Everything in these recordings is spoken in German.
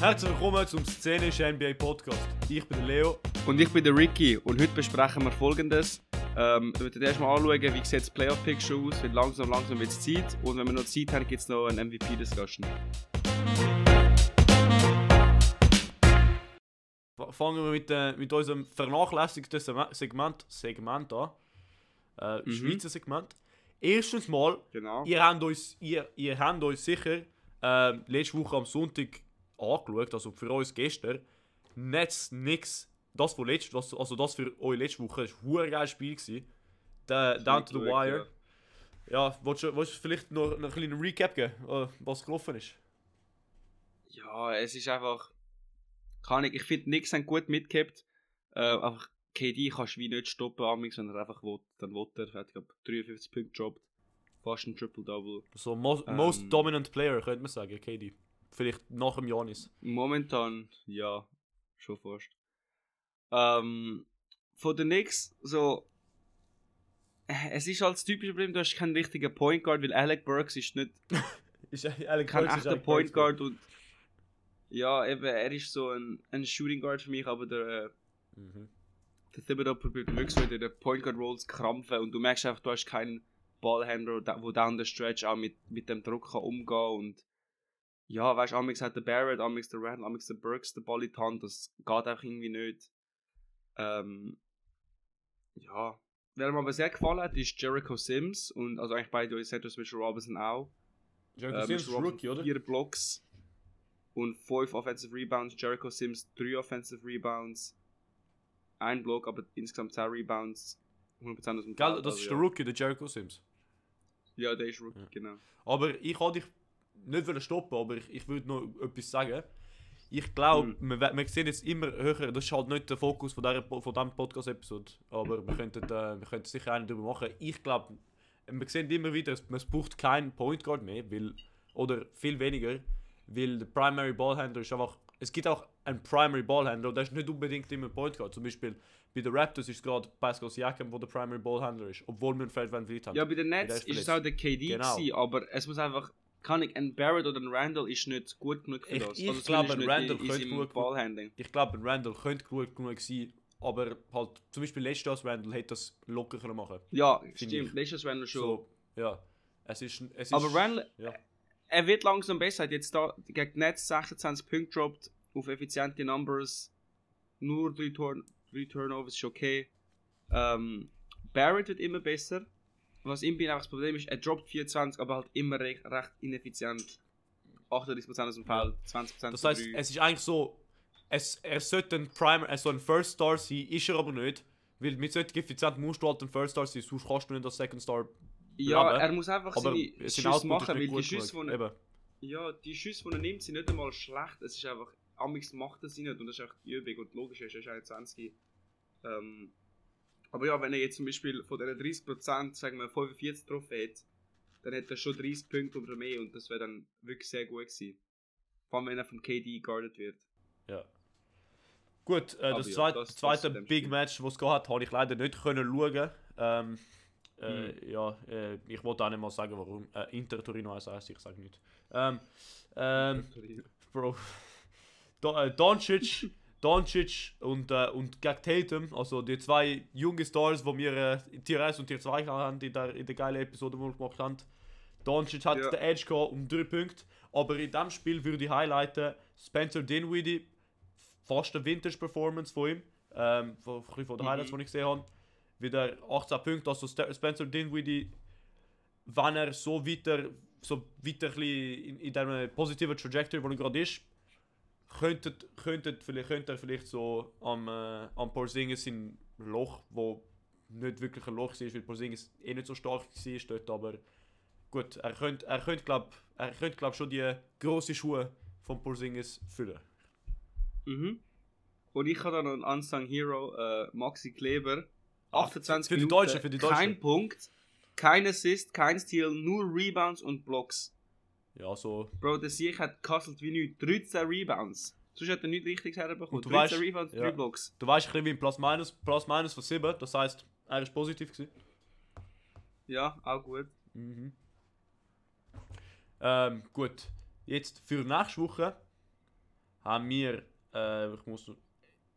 Herzlich willkommen zum Szenischen NBA Podcast. Ich bin der Leo. Und ich bin der Ricky und heute besprechen wir folgendes. Ähm, wir werden erstmal anschauen, wie sieht das Playoff-Picture aus, wird langsam, langsam wird es Zeit und wenn wir noch Zeit haben, gibt es noch eine MVP-Discussion. Fangen wir mit, äh, mit unserem vernachlässigten Segment, Segment an. Äh, Mhm. Schweizer Segment. Erstens mal, Genau. ihr habt uns, ihr, ihr habt uns sicher äh, letzte Woche am Sonntag angeschaut, also für uns gestern. Netz, nix. Das, von letzt, was, also das für euch letzte Woche war ein geiles Spiel. Gewesen. Der, down to the wire. Ja, willst du, willst du vielleicht noch, noch einen kleinen Recap geben, äh, was gelaufen ist? Ja, es ist einfach. Kann ich, ich finde, nix haben gut mitgehabt. Äh, einfach KD kannst du wie nicht stoppen, amigs, wenn er einfach will, dann will er. Er hat, glaub 53 Punkte gedroppt. Fast ein Triple-Double. So, most, Ähm. most dominant player, könnte man sagen, KD. Vielleicht nach dem Janis. Momentan, ja, schon fast. Ähm, von den Knicks, so. Es ist halt das typische Problem, du hast keinen richtigen Point Guard, weil Alec Burks ist nicht Ist ehrlich kein echter Point Guard und. Ja, eben, er ist so ein, ein Shooting Guard für mich, aber der, äh, Mhm. Der Thibodeau probiert wirklich so in den Point Guard Rolls krampfen und du merkst einfach, du hast keinen Ballhändler, der down the stretch auch mit, mit dem Druck kann umgehen und ja, weißt du, Amix hat der Barrett, Amix der Randall, Amix der Burks den Ball in die Hand, das geht einfach irgendwie nicht. Ähm, ja, wer mir aber sehr gefallen hat, ist Jericho Sims und also eigentlich beide uns hat Mitchell Robinson auch. Jericho Äh, Sims Robinson Rookie, oder? Vier Blocks und fünf Offensive Rebounds. Jericho Sims drei Offensive Rebounds. Ein Block, aber insgesamt 10 Rebounds. 100% aus dem Gell, Feld, das also ist ja. der Rookie, der Jericho Sims. Ja, der ist Rookie, Ja. genau. Aber ich wollte dich nicht stoppen, aber ich, ich würde noch etwas sagen. Ich glaube, Mhm. wir, wir sehen jetzt immer höher, das ist halt nicht der Fokus von, dieser, von diesem Podcast-Episode, aber wir könnten, äh, wir könnten sicher einen darüber machen. Ich glaube, wir sehen immer wieder, es, es braucht keinen Point Guard mehr, weil, oder viel weniger, weil der Primary Ballhändler ist einfach, es gibt auch einen Primary Ballhändler und der ist nicht unbedingt immer ein Point Guard. Zum Beispiel bei den Raptors ist es gerade Pascal Siakam, der der Primary Ballhändler ist, obwohl wir einen Van Vliet haben. Ja, bei den Nets ist es auch der KD Genau. gewesen, aber es muss einfach, kann ich, ein Barrett oder ein Randall ist nicht gut genug für Ich- das. ich Also glaube, ein Randall könnte gut- Ballhandling. ich glaube, ein Randall könnte gut genug sein, aber halt, zum Beispiel letztes Jahr das Randall hätte das locker können machen Ja, stimmt, letztes Randall schon. So, ja. Es ist, es ist, aber Randall, ja. Er wird langsam besser. Er hat jetzt da gegen Nets 26 Punkte gedroppt auf effiziente Numbers. Nur 3 Turn drei Turnovers ist okay. Ähm, Barrett wird immer besser. Was ihm einfach das Problem ist, er droppt 24, aber halt immer recht, recht ineffizient. 38% aus dem Feld, 20% Das heißt, es ist eigentlich so, es, er sollte ein Primer, also ein First Star sein, ist er aber nicht. Weil mit solchen Effizienten musst du halt ein First Star sein, sonst kannst du nicht als Second Star ja, bleiben. er muss einfach Aber seine sein Schüsse machen, weil die Schüsse, die er, ja, die Schüsse, die er nimmt, sind nicht einmal schlecht. Es ist einfach, Amix macht sie nicht und das ist echt die Übung. Und logisch ist, er ist 21. Ähm, aber ja, wenn er jetzt zum Beispiel von diesen 30%, sagen wir 45 getroffen hätte, dann hätte er schon 30 Punkte oder mehr und das wäre dann wirklich sehr gut gewesen. Vor allem, wenn er vom KD guarded wird. Ja. Gut, äh, das, ja, zweit, das- das zweite Big Spiel. Match, das es gehabt hat, habe ich leider nicht können schauen. Ähm, äh, Ja, äh, ich wollte auch nicht mal sagen, warum. Äh, Inter Torino heißt es, ich sage nicht. Ähm, ähm, Bro. Da, äh, Doncic, Doncic und, äh, und gegen Tatum, also die zwei jungen Stars, die wir äh, in Tier 1 und Tier 2 haben, in der, in der geilen Episode, die wir gemacht haben. Doncic hat Ja. den Edge gehabt um 3 Punkte, aber in diesem Spiel würde ich highlighten Spencer Dinwiddie, fast eine Vintage-Performance von ihm, ähm, von, von den Mhm. Highlights, die ich gesehen habe. Wieder 18 Punkte, also Spencer Dinwiddie, wenn er so weiter, so weiter in, in dieser positiven Trajectory, wo er gerade ist, könnte, könnte, vielleicht, könnte er vielleicht so am, äh, am Porzingis in Loch, wo nicht wirklich ein Loch war, weil Porzingis eh nicht so stark war dort, aber gut, er könnte, er könnte glaube er glaub, schon die grossen Schuhe von Porzingis füllen. Mhm. Und ich habe da noch einen Unsung Hero, äh, Maxi Kleber. 28 für die Minuten, Deutschen, für die Deutschen. Kein Punkt, kein Assist, kein Steal, nur Rebounds und Blocks. Ja, so. Bro, der Sieg hat gekasselt wie nichts. 13 Rebounds. Sonst hat er nichts richtiges herbekommen. Und du 13 weißt- Rebounds, 3 ja. Blocks. Du weißt wie ein Plus-Minus Plus -Minus von 7, das heisst, er ist positiv gewesen. Ja, auch gut. Mhm. Ähm, gut. Jetzt für nächste Woche haben wir. Äh, ich muss.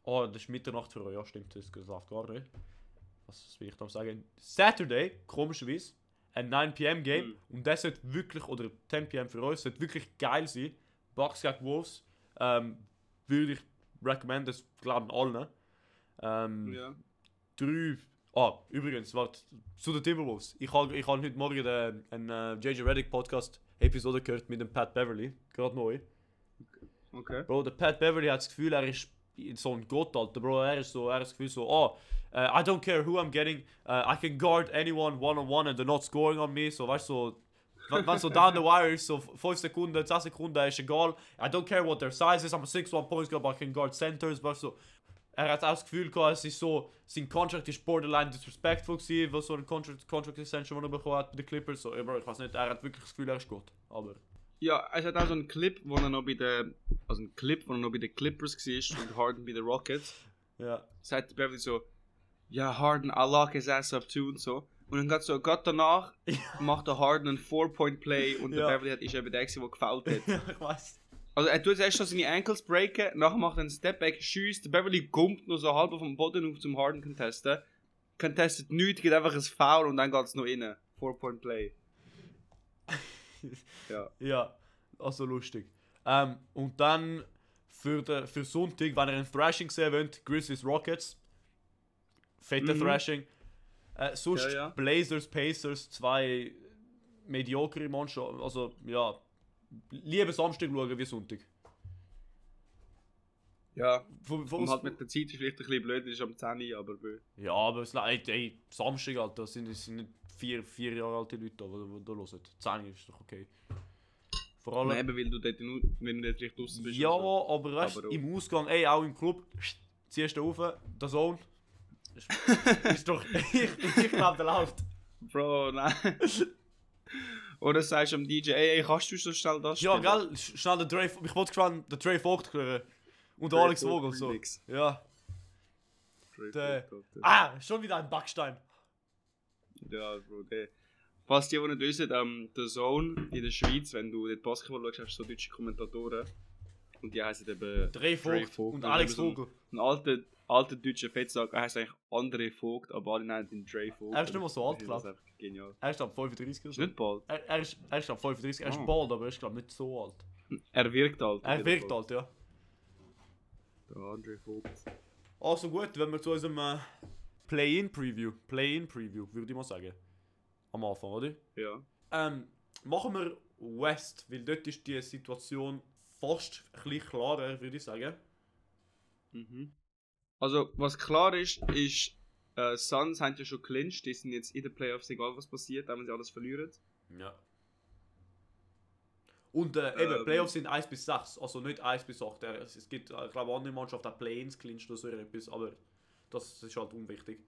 Oh, das ist Mitternacht für euch. Ja, stimmt, das läuft gar nicht. Was will ich da sagen? Saturday, komischerweise, ein 9 pm Game. Mhm. Und das sollte wirklich, oder 10 pm für uns, sollte wirklich geil sein. Bucks gegen Wolves. Ähm, würde ich recommenden, das glauben alle. Ähm, Ja. drei. Ah, übrigens, warte, zu den Timberwolves. Ich habe ich hab heute Morgen den, einen äh, JJ Reddick Podcast Episode gehört mit dem Pat Beverly, gerade neu. Okay. Bro, der Pat Beverly hat das Gefühl, er ist so ein Gott, Alter, Bro. Er ist so, er hat das Gefühl so, oh, uh, I don't care who I'm getting, uh, I can guard anyone one on one and they're not scoring on me. So, du, so, wenn so down the wire so 5 Sekunden, 10 Sekunden, ist egal. I don't care what their size is, I'm a 6-1 points guard, but I can guard centers, weißt du. Er hat auch das Gefühl gehabt, es ist so, sein Contract ist borderline disrespectful gewesen, was so ein Contract, Contract Extension, den er bekommen hat bei den Clippers. So, Bro, ich weiß nicht, er hat wirklich das Gefühl, er ist gut. Aber, Ja, es hat auch so einen Clip, wo er noch bei den. Also einen Clip, wo er noch bei den Clippers war und Harden bei den Rockets. ja. Sagt Beverly so, ja, Harden, I lock his ass up too und so. Und dann geht so, gerade danach macht der Harden einen Four-Point-Play und der. Beverly hat, ist eben der, der gefoult hat. ja, ich weiß. Also er tut erst schon seine Ankles breaken, nachher macht er einen Stepback, schießt, der Beverly gumpt noch so halb auf dem Boden auf zum Harden contesten. Contestet nichts, geht einfach ein Foul und dann geht es noch rein. Four-Point-Play. Ja. Ja, also lustig. Ähm, und dann für, den, für Sonntag, wenn ihr ein Thrashing sehen wollt, Grizzlies Rockets. Fette Mhm. Thrashing. Äh, sonst Ja, ja. Blazers, Pacers, zwei mediocre Mannschaften. Also, ja. Lieber Samstag schauen wie Sonntag. Ja, Von, von und halt mit der Zeit ist vielleicht ein bisschen blöd, ist am 10 Uhr, aber ja, aber es ey, ey, Samstag, Alter, das sind, das sind nicht vier, vier Jahre alte Leute, da, die da hören. 10 ist doch okay. Vor allem. Eben, weil du dort nur, wenn du dort vielleicht draußen bist. Ja, oder so. aber weißt Aber im Ausgang, ey, auch im Club, ziehst du auf, der Zone. Ist, ist doch, ich, ich glaube, der läuft. Bro, nein. Oder sagst du am DJ, ey, ey, kannst du so schnell das Ja, spielen? gell, sch- schnell der Dre, ich wollte gespannt, der Dre Vogt hören. Und Dre Alex Vogel so. Remix. Ja. Der- Alter. Ah, schon wieder ein Backstein. Ja, Bro, der. Falls die, die nicht wissen, ähm, der Zone in der Schweiz, wenn du dort Basketball schaust, hast du so deutsche Kommentatoren. Und die heißen eben Dre Vogt Vogt. und Alex Vogel. Ein alter, alter deutscher Fettsack, er heißt eigentlich André Vogt, aber alle nennen ihn Dre Vogt. Er ist nicht mehr so alt, Das ist glaub. einfach Genial. Er ist ab 35 oder so. nicht bald. Er, er ist, er ist ab 35, er ist Ah. bald, aber er ist glaube nicht so alt. Er wirkt alt. Er wirkt alt, ja. Der André Vogt. Also gut, wenn wir zu unserem äh, Play-In-Preview, Play-In-Preview, würde ich mal sagen. Am Anfang, oder? Ja. Ähm, machen wir West, weil dort ist die Situation fast ein klarer, würde ich sagen. Mhm. Also, was klar ist, ist, äh, Suns haben ja schon clinched, die sind jetzt in den Playoffs, egal was passiert, auch wenn sie alles verlieren. Ja. Und äh, eben, Ähm. Playoffs sind 1 bis 6, also nicht 1 bis 8. Äh, Es gibt, äh, ich glaube, andere Mannschaften haben Play-Ins clincht oder so etwas, aber das ist halt unwichtig.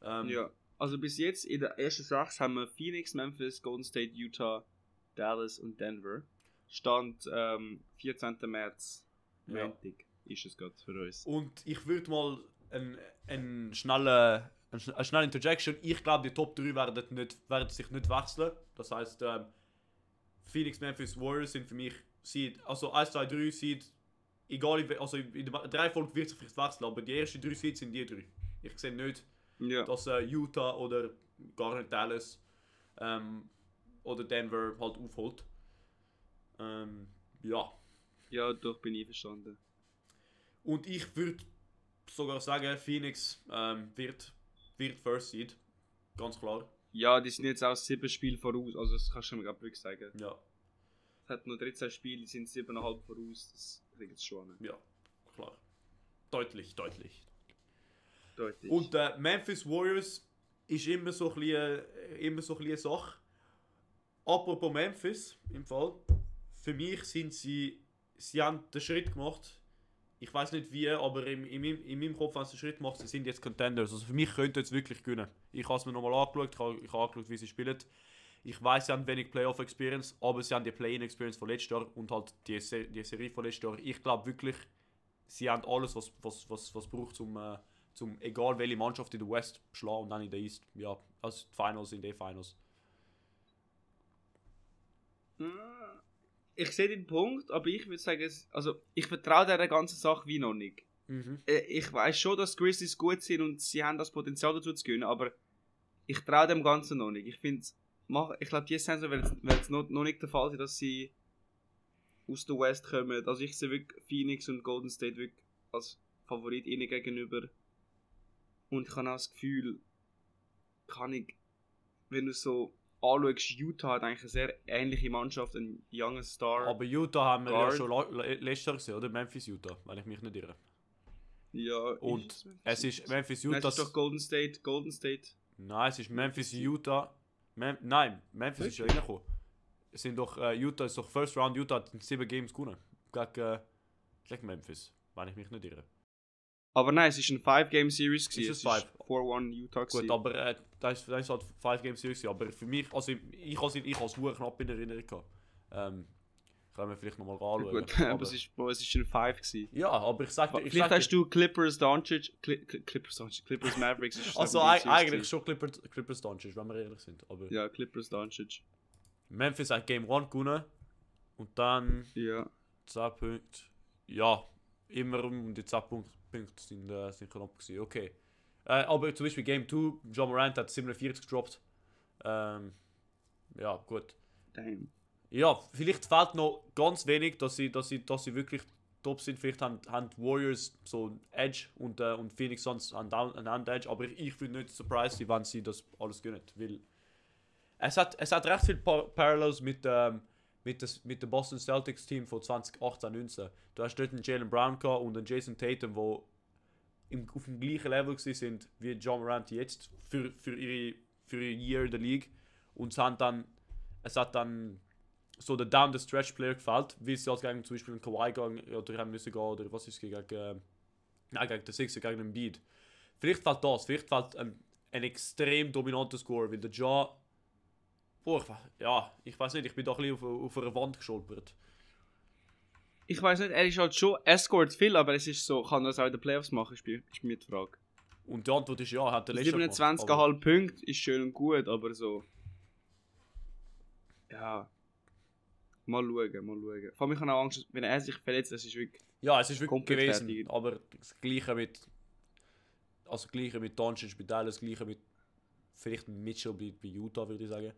Ähm, Ja. Also bis jetzt in der ersten sechs haben wir Phoenix, Memphis, Golden State, Utah, Dallas und Denver. Stand ähm, 14. März, Ja. Montag, ist es gerade für uns. Und ich würde mal einen ein schnellen, ein, schn- eine schnelle Interjection. Ich glaube, die Top 3 werden, nicht, werden sich nicht wechseln. Das heißt, ähm, Phoenix, Memphis, Warriors sind für mich Seed, also 1, 2, 3 Seed, egal, also in der drei Folgen wird sich vielleicht wechseln, aber die ersten drei Seeds sind die drei. Ich sehe nicht, Ja. dass äh, Utah oder gar nicht Dallas ähm, oder Denver halt aufholt. Ähm, ja. ja, doch bin ich verstanden. Und ich würde sogar sagen, Phoenix ähm, wird, wird First Seed. Ganz klar. Ja, die sind jetzt auch sieben Spiele voraus, also das kannst du mir gerade wirklich sagen. Ja, Es hat noch 13 Spiele, die sind siebeneinhalb voraus, das kriegt es schon. hin. ja, klar. Deutlich, deutlich. Deutlich. Und äh, Memphis Warriors ist immer so ein bisschen, äh, immer so ein bisschen eine Sache. Apropos Memphis, im Fall. Für mich sind sie, sie haben den Schritt gemacht. Ich weiß nicht wie, aber in, in, meinem- in meinem Kopf haben sie den Schritt gemacht, sie sind jetzt Contenders. Also für mich könnte jetzt wirklich gewinnen. Ich habe es mir nochmal angeschaut, ich habe, ich habe angeschaut, wie sie spielen. Ich weiß, sie haben wenig Playoff-Experience, aber sie haben die Play-In-Experience von letztes Jahr und halt die, Se die Serie von letztes Jahr. Ich glaube wirklich, sie haben alles, was was was was braucht, um äh, zum egal welche Mannschaft in der West schlagen und dann in der East. Ja, also die Finals in den Finals. Ich sehe den Punkt, aber ich würde sagen, also ich vertraue dieser ganzen Sache wie noch nicht. Mhm. Äh, Ich weiß schon, dass Grizzlies gut sind und sie haben das Potenzial dazu zu gewinnen, aber ich traue dem Ganzen noch nicht. Ich finde, ich glaube, diese Saison wird es noch, noch nicht der Fall sein, dass sie aus der West kommen. Also ich sehe wirklich Phoenix und Golden State wirklich als Favorit ihnen gegenüber. Und ich habe auch das Gefühl, kann ich, wenn du so anschaust, Utah hat eigentlich eine sehr ähnliche Mannschaft, einen youngen Star. Aber Utah haben wir ja Guard. schon la- la- letztes Jahr gesehen, oder? Memphis Utah, wenn ich mich nicht irre. ja, Und Es ist Memphis Nein, Utah. es ist doch Golden State, Golden State. Nein, es ist Memphis Utah. Mem Nein, Memphis ist ja reingekommen. Es sind doch, äh, Utah ist doch First Round, Utah hat sieben Games gewonnen. Gegen, äh, gegen Memphis, wenn ich mich nicht irre. Aber nein, es ist eine 5-Game-Series. Ist gewesen. es ist five? 4-1 Utah. Gut, gewesen. aber äh, das, ist halt 5 Games Series. gewesen. Aber für mich, also ich habe es knapp in Erinnerung gehabt. Ähm, können wir vielleicht nochmal anschauen. Gut, aber es ist, Bro, es ist eine 5 gewesen. ja, aber ich sag dir, ich Vielleicht sag hast du Clippers Doncic, Cli Cli- Clippers Doncic, Clippers Mavericks. also eigentlich schon Clippers, Clippers Doncic, wenn wir ehrlich sind. Aber Ja, Clippers Doncic. Memphis hat Game 1 gewonnen und dann Ja. 10 Punkte. Ja, immer um die 10 Punkte, Punkte sind, äh, sind knapp gewesen. Okay. Äh, aber zum Beispiel Game 2, John Morant hat 47 gedroppt. Ähm, ja, gut. Damn. Ja, vielleicht fehlt noch ganz wenig, dass sie, dass sie, dass sie wirklich top sind. Vielleicht haben, haben Warriors so ein Edge und, äh, und Phoenix Suns Down- einen Hand Edge, aber ich, ich würde nicht surprised wenn sie das alles gönnen. Weil es hat, es hat recht viele pa Parallels mit, ähm, mit, das, mit dem Boston Celtics Team von 2018, 19. Du hast dort einen Jalen Brown und einen Jason Tatum, wo im, auf dem gleichen Level sind wie John Morant jetzt für, für, ihre, für ihr Year in der League. Und es hat dann, es hat dann so der down the stretch Player gefällt, wie sie halt gegen zum Beispiel einen Kawhi gehen oder haben müssen gehen oder was ist es gegen, äh, gegen den Sixer, gegen den Beat. Vielleicht fällt das, vielleicht fällt ein, ein extrem dominanter Score, weil der Ja, boah, ich, ja, ich weiß nicht, ich bin doch ein bisschen auf, auf einer Wand gescholpert. Ich weiß nicht, er ist halt schon, scored viel, aber es ist so, kann er das auch in den Playoffs machen, ist mir, ist mir die Frage. Und die Antwort ist ja, hat der letzte Jahr gemacht, 27,5 Punkte ist schön und gut, aber so. Ja. Mal schauen, mal schauen. Vor allem, ich habe auch Angst, wenn er sich verletzt, das ist wirklich. Ja, es ist wirklich gewesen, fertig. aber das gleiche mit also das gleiche mit Doncic bei Dallas, das gleiche mit vielleicht Mitchell bei, bei Utah würde ich sagen.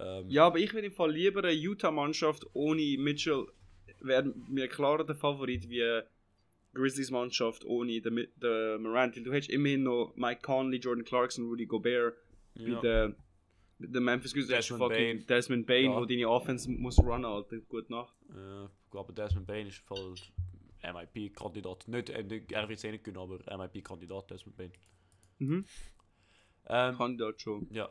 Ähm, Ja, aber ich würde im Fall lieber eine Utah-Mannschaft ohne Mitchell, wäre mir klarer der Favorit wie eine Grizzlies-Mannschaft ohne den, den Morant. Weil du hättest immerhin noch Mike Conley, Jordan Clarkson, Rudy Gobert. ja. Bei den, bei den Memphis Grizzlies hast du Desmond fucking Bane. Desmond Bane, Ja. wo deine Offense muss runnen, Alter. Gut Nacht. Äh, ich glaube, Desmond Bain ist voll MIP-Kandidat. Nicht, äh, er wird es eh nicht können, aber MIP-Kandidat Desmond Bain. Mhm. Ähm, Kann dort schon. ja,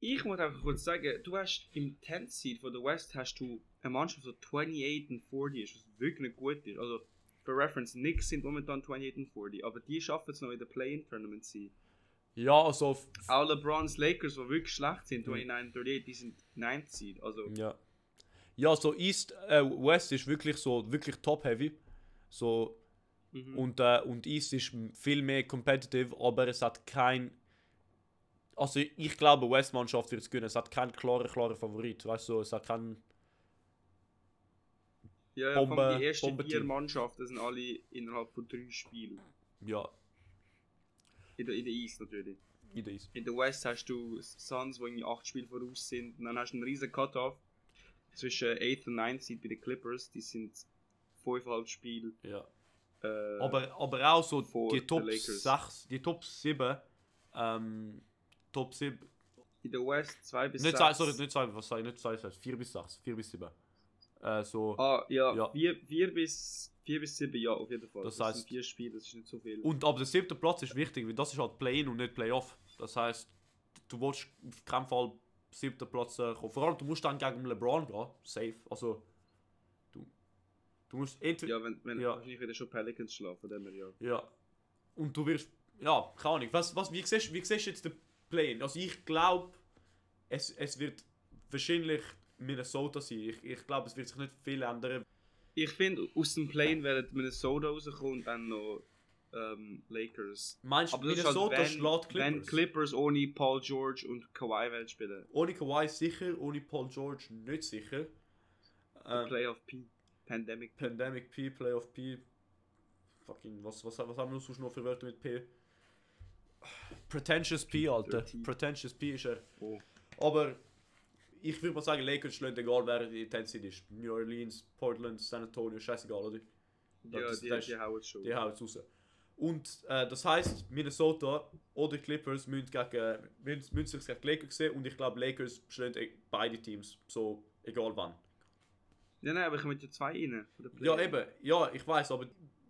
Ich muss einfach kurz sagen, du hast im 10th Seed von der West hast du eine Mannschaft, die so 28 und 40 ist, was wirklich nicht gut ist. Also, für Reference, Knicks sind momentan 28 und 40, aber die schaffen es noch in der Play-In-Tournament zu sein. ja also, Auch LeBrons Lakers, die wirklich schlecht sind, 29 und 38, die sind 9th Seed. Also, ja. Ja, so East, äh, West ist wirklich so, wirklich top-heavy. So, mhm. Und, äh, und East ist viel mehr competitive, aber es hat kein. Also ich glaube, West-Mannschaft wird es gewinnen. Es hat keinen klaren, klaren Favorit. Weißt du, es hat keinen. ja, ja, Bombe- die ersten vier Mannschaften sind alle innerhalb von drei Spielen. Ja, In der, in der East natürlich. in der East. In der West hast du Suns, die irgendwie 8 Spiele voraus sind. Und dann hast du einen riesen Cut-Off zwischen 8 und 9 Seed bei den Clippers. Die sind 5,5 Spiele. Ja. Äh, Aber, aber auch so die Top Lakers. 6, die Top 7. Ähm, Top 7. in der West 2 bis Nicht 6. 2, sorry, nicht 2, was sag ich? Nicht 2, 4 bis 6. 4 bis 7. Äh, so. Ah, ja, Ja. 4 vier bis, vier bis 7, ja, auf jeden Fall. Das Das, heißt- sind 4 Spiele, das ist nicht so viel. Und aber der siebte Platz ist wichtig, weil das ist halt Play-In und nicht Play-Off. Das heißt, du willst auf keinen Fall siebter Platz äh, kommen. Vor allem, du musst dann gegen LeBron gehen, safe. Also, du, du musst entweder. ja, wenn, wenn Ja. wahrscheinlich wieder schon Pelicans schlafen, dann ja. Ja. Und du wirst. Ja, keine Ahnung. Was, was, wie, siehst, wie siehst du jetzt den Play-In? Also, ich glaube, es, es wird wahrscheinlich Minnesota sein. Ich, ich glaube, es wird sich nicht viel ändern. Ich finde, aus dem Plane werden Minnesota rauskommen und dann noch ähm, Lakers. Meinst du, Minnesota halt, schlägt Clippers? wenn Clippers ohne Paul George und Kawhi wollen spielen. Ohne Kawhi sicher, ohne Paul George nicht sicher. Ähm, Playoff P. Pandemic P. Pandemic P, Playoff P. Fucking, was, was, was haben wir sonst noch für Wörter mit P? Pretentious P, Alter. Pretentious P ist er. Oh. Aber ich würde mal sagen, Lakers schlägt egal, wer die Tenseed ist. New Orleans, Portland, San Antonio, scheißegal, oder? Ja, Das- die, das die hauen es schon. Die hauen es raus. Und äh, das heisst, Minnesota oder Clippers müssen, gegen, müssen, müssen sich gegen Lakers sehen und ich glaube, Lakers schlagen eh beide Teams. So, egal wann. Ja, nein, aber ich möchte ja zwei rein. Ja, eben. Ja, ich weiß, aber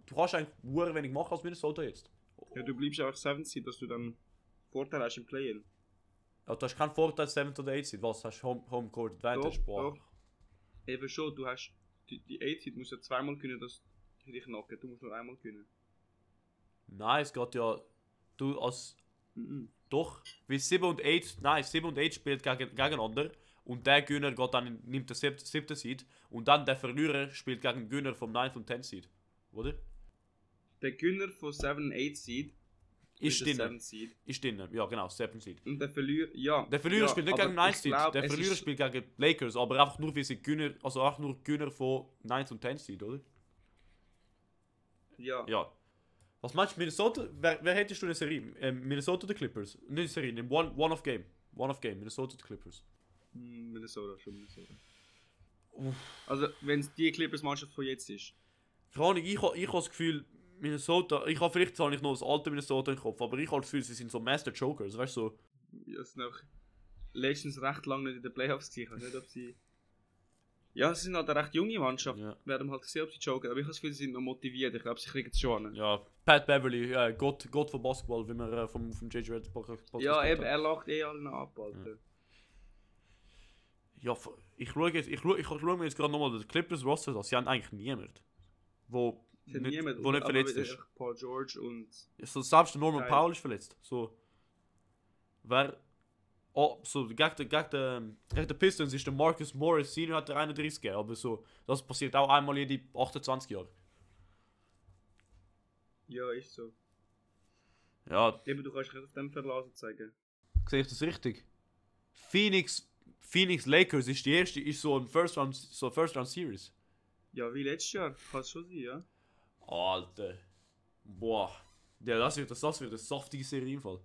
du kannst eigentlich nur wenig machen als Minnesota jetzt. Ja, du bleibst einfach 7 Seed, dass du dann Vorteil hast im Play-In. Ja, du hast keinen Vorteil, 7 oder 8 Seed. Was? Hast du Home, Home Court Advantage? Doch, Boah. doch. Eben schon, du hast die, die 8 Seed musst ja zweimal können, dass die dich knocken. Du musst nur einmal können. Nein, es geht ja. Du als. Mhm. Doch, wie 7 und 8. Nein, 7 und 8 spielt gegen, gegeneinander. Und der Gewinner geht dann, nimmt den 7. Seed. Und dann der Verlierer spielt gegen den Gewinner vom 9. und 10. Seed. Oder? Der Gewinner von 7 und 8 Seed Ist drinnen. 7 Seed. Ist drinnen. Ja, genau, 7 Seed. Und der Verlierer, ja. Der Verlierer ja, spielt nicht gegen 9 ich Seed. der Verlierer spielt gegen Lakers. Aber einfach nur, wie sie Gewinner. Also einfach nur Gewinner von 9 und 10 Seed, oder? Ja. Ja. Was meinst du, Minnesota? Wer, wer hättest du in der Serie? Ähm, Minnesota oder Clippers? Nicht in der Serie, in One, one of Game. One of Game, Minnesota oder Clippers. Hm, Minnesota, schon Minnesota. Uff. Also, wenn es die Clippers-Mannschaft von jetzt ist. Keine Ahnung, ich, ich habe das Gefühl, Minnesota, ich habe vielleicht habe ich noch das alte Minnesota im Kopf, aber ich habe das Gefühl, sie sind so Master Chokers, weißt du? So. Ja, sind auch letztens recht lange nicht in den Playoffs gewesen. Ich weiß nicht, ob sie. Ja, sie sind halt eine recht junge Mannschaft. Ja. Wir haben halt gesehen, ob sie joken. Aber ich habe das Gefühl, sie sind noch motiviert. Ich glaube, sie kriegen es schon ja, Pat Beverly, ja, Gott, Gott von Basketball, wie wir äh, vom, vom JJ Red Podcast Ja, eben, er lacht eh allen ab, Alter. Ja, f- ich schaue jetzt, ich schaue, ich schaue mir jetzt gerade nochmal den Clippers Roster an. Sie haben eigentlich niemand, wo nicht, niemand, wo nicht verletzt ist. Paul George und. So, selbst Norman Geil. Powell ist verletzt. So. Wer. Oh, so, gegen den, gegen, den, gegen den Pistons ist der Marcus Morris Senior hat der 31 gegeben, aber so, das passiert auch einmal jede 28 Jahre. Ja, ist so. Ja, Eben, du kannst dich auf dem verlassen zeigen. sehe ich das richtig? Phoenix, Phoenix Lakers ist die erste, ist so ein First Round, so First Round Series. Ja, wie letztes Jahr. Kann es schon sein, ja. Alter. Boah. Ja, das wird, das, das wird eine saftige Serie im Fall.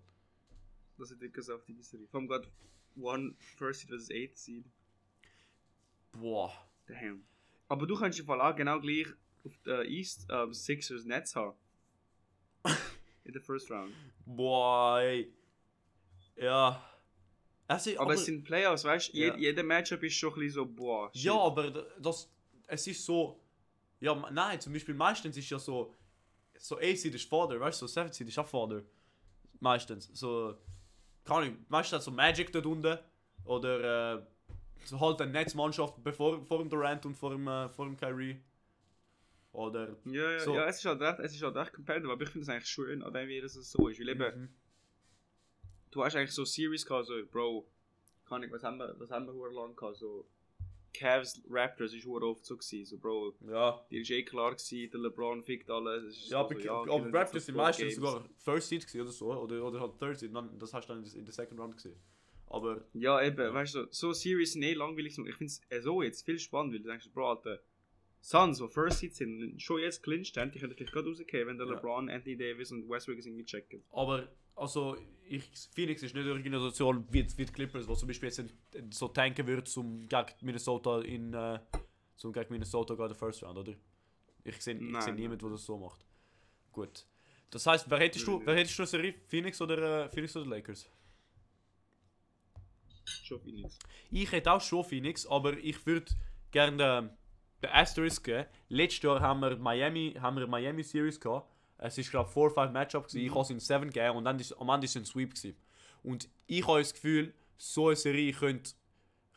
Das ist wirklich auf die Serie. Vor allem gerade One First Seed versus Eight Seed. Boah. Damn. Aber du kannst im Fall auch genau gleich auf der East ähm, Sixers Nets haben. In der First Round. Boah, ey. Ja. Also, Aber, es sind Playoffs, weißt du? Je, jeder Matchup ist schon ein bisschen so, boah. shit. Ja, aber das, es ist so. Ja, nein, zum Beispiel meistens ist ja so. So A-Seed ist Vater, weißt du, so 7-Seed ist auch Vater. Meistens. So. Keine Ahnung, meistens so Magic dort unten. Oder äh, so halt eine Netzmannschaft bevor, vor dem Durant und vor dem, äh, vor dem Kyrie. Oder. Ja, ja, So. ja, es ist halt recht, es ist halt recht competitive, aber ich finde es eigentlich schön, an dem, wie das so ist. Weil eben, Mhm. du hast eigentlich so Series gehabt, so, Bro, kann ich, was haben wir, was haben wir lang gehabt, so, Cavs Raptors ist verdammt oft so gewesen, so, Bro, Ja. dir ist eh klar gewesen, der LeBron fickt alles. Ja, aber, so, aber jetzt Raptors sind meistens sogar First Seed gewesen oder so. Oder, oder halt Third Seed. Das hast du dann in der- Second Round gesehen. Aber. Ja, eben, Ja. weißt du, so Series sind eh langweilig. Ich finde es äh, so jetzt viel spannend, weil du denkst, Bro, Alter, Suns, die First Seed sind, schon jetzt clinched haben, die können vielleicht gerade rausgehen, wenn der Ja. LeBron, Anthony Davis und Westbrook es irgendwie checken. Aber, also, ich, Phoenix ist nicht eine Organisation wie, wie die Clippers, wo zum Beispiel jetzt so tanken wird zum gegen Minnesota in. Äh, zum gegen Minnesota gegen den First Round, oder? Ich sehe seh niemanden, der das so macht. Gut. Das heißt, wer hättest du, Nein, wer hättest du Serie? Phoenix oder, äh, Phoenix oder Lakers? Schon Phoenix. Ich hätte auch schon Phoenix, aber ich würde gerne den, den Asterisk geben. Letztes Jahr haben wir Miami, haben wir Miami Series gehabt. Es ist glaube ich 4 5 Matchup gewesen. Ich habe es in 7 gegeben und dann ist, am Ende ist es ein Sweep gewesen. Und ich habe das Gefühl, so eine Serie könnte,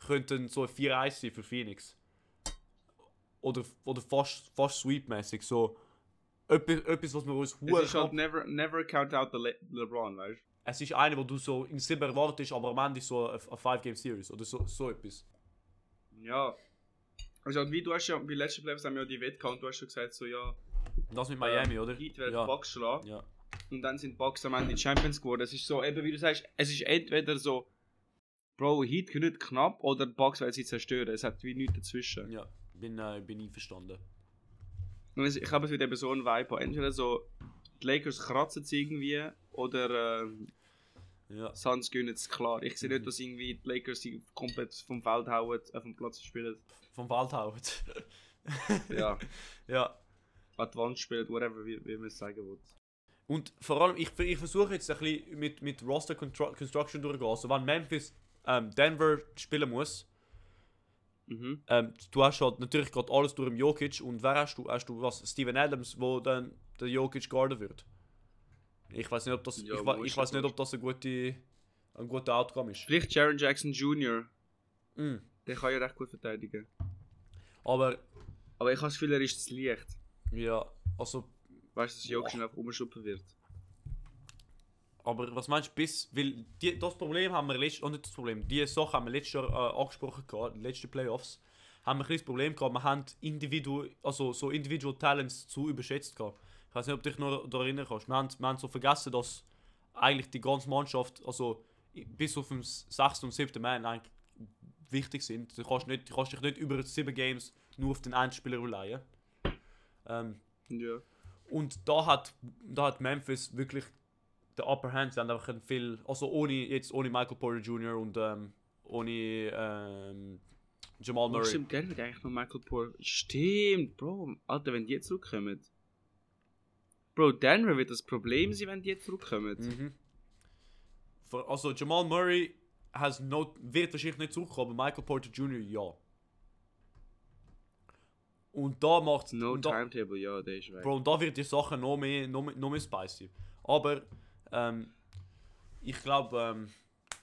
könnte so ein 4-1 sein für Phoenix. Oder, oder fast, fast sweep-mäßig. So etwas, etwas, was wir uns Es ist halt never, never count out the Le LeBron, weißt du? Es ist eine, wo du so in 7 erwartest, aber am Ende ist so eine 5-Game-Series. Oder so, so etwas. Ja. Also wie du hast ja, wie letzte Playoffs haben wir ja die und du hast schon gesagt, so ja, Das mit Miami, oder? Heat werden Ja. Bucks schlagen. Ja. Und dann sind Bucks am Ende die Champions geworden. Es ist so, eben wie du sagst, es ist entweder so, Bro, Heat können nicht knapp oder Bucks werden sie zerstören. Es hat wie nichts dazwischen. Ja, bin, äh, bin einverstanden. Und es- ich habe es wieder eben so ein Vibe. Entweder so, die Lakers kratzen es irgendwie oder ähm, Ja. Suns gönnen es klar. Ich sehe nicht, dass irgendwie die Lakers sie komplett vom Feld hauen, auf dem Platz spielen. Vom Wald hauen. Ja, ja. Advanced spielen, whatever, wie, wie man es sagen will. Und vor allem, ich, ich versuche jetzt ein bisschen mit, mit Roster Constru- Construction durchzugehen. Also, wenn Memphis ähm, Denver spielen muss, Mhm. ähm, du hast halt natürlich gerade alles durch den Jokic und wer hast du? Hast du was? Steven Adams, wo dann der Jokic guarden wird? Ich weiß nicht, ob das, Ja, ich, ich weiß nicht, ob das ein, gute, ein guter Outcome ist. Vielleicht Jaron Jackson Jr., Mm. der kann ja recht gut verteidigen. Aber Aber ich habe das Gefühl, er ist zu leicht. Ja, also Weißt du, dass Jokic einfach umschuppen wird. Aber was meinst du, bis, weil die, das Problem haben wir letztes, oh nicht das Problem, die Sache haben wir letztes Jahr äh, angesprochen gehabt, die letzten Playoffs, haben wir ein das Problem gehabt, wir haben Individu also so Individual Talents zu überschätzt gehabt. Ich weiß nicht, ob du dich noch daran erinnern kannst. Wir haben, wir haben so vergessen, dass eigentlich die ganze Mannschaft, also bis auf den sechsten und siebten Mann eigentlich wichtig sind. Du kannst, nicht, du kannst dich nicht über sieben Games nur auf den einen Spieler verleihen. Ähm, Ja. und da hat, da hat Memphis wirklich der Upper Hand. Sie haben einfach ein viel, also ohne, jetzt ohne Michael Porter Jr. und ähm, ohne ähm, Jamal Oh, Murray. stimmt, der wird eigentlich noch Michael Porter. Stimmt, Bro. Alter, wenn die zurückkommen. Bro, Denver wird das Problem sein, wenn die zurückkommen. Mhm. Also Jamal Murray has no, wird wahrscheinlich nicht zurückkommen, Michael Porter Jr. ja. Und da macht No da, timetable, ja, der ist weg. Bro, und da wird die Sache noch mehr, noch mehr, noch mehr spicy. Aber ähm, ich glaube, ähm,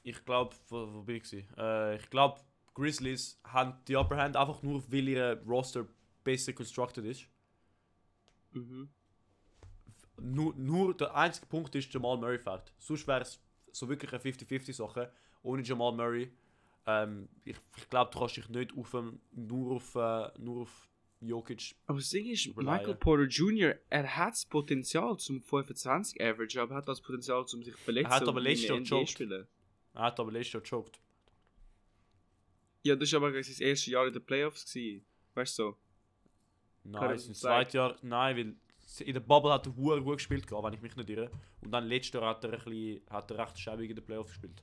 ich glaube, wo, wo bin ich? Äh, ich glaube, Grizzlies haben die Upper Hand einfach nur, weil ihr Roster besser constructed ist. Mhm. Nur, nur der einzige Punkt ist Jamal Murray fehlt. Sonst wäre es so wirklich eine 50-50 Sache. Ohne Jamal Murray. Ähm, ich ich glaube, du kannst dich nicht auf, nur, auf, äh, nur auf Jokic. Aber das Ding ist. Michael Porter Jr., er hat das Potenzial zum 25 Average, aber er hat das Potenzial zum sich verletzen Er hat aber letztes Jahr gechoked. spielen. Er hat aber letztes Jahr gechoked. Ja, das war aber sein erstes Jahr in den Playoffs. Gewesen. Weißt du so? Nein, ich zweiten Jahr, nein, weil in der Bubble hat er gut gespielt, wenn ich mich nicht irre. Und dann letztes Jahr hat er, ein bisschen, hat er recht schäbig in den Playoffs gespielt.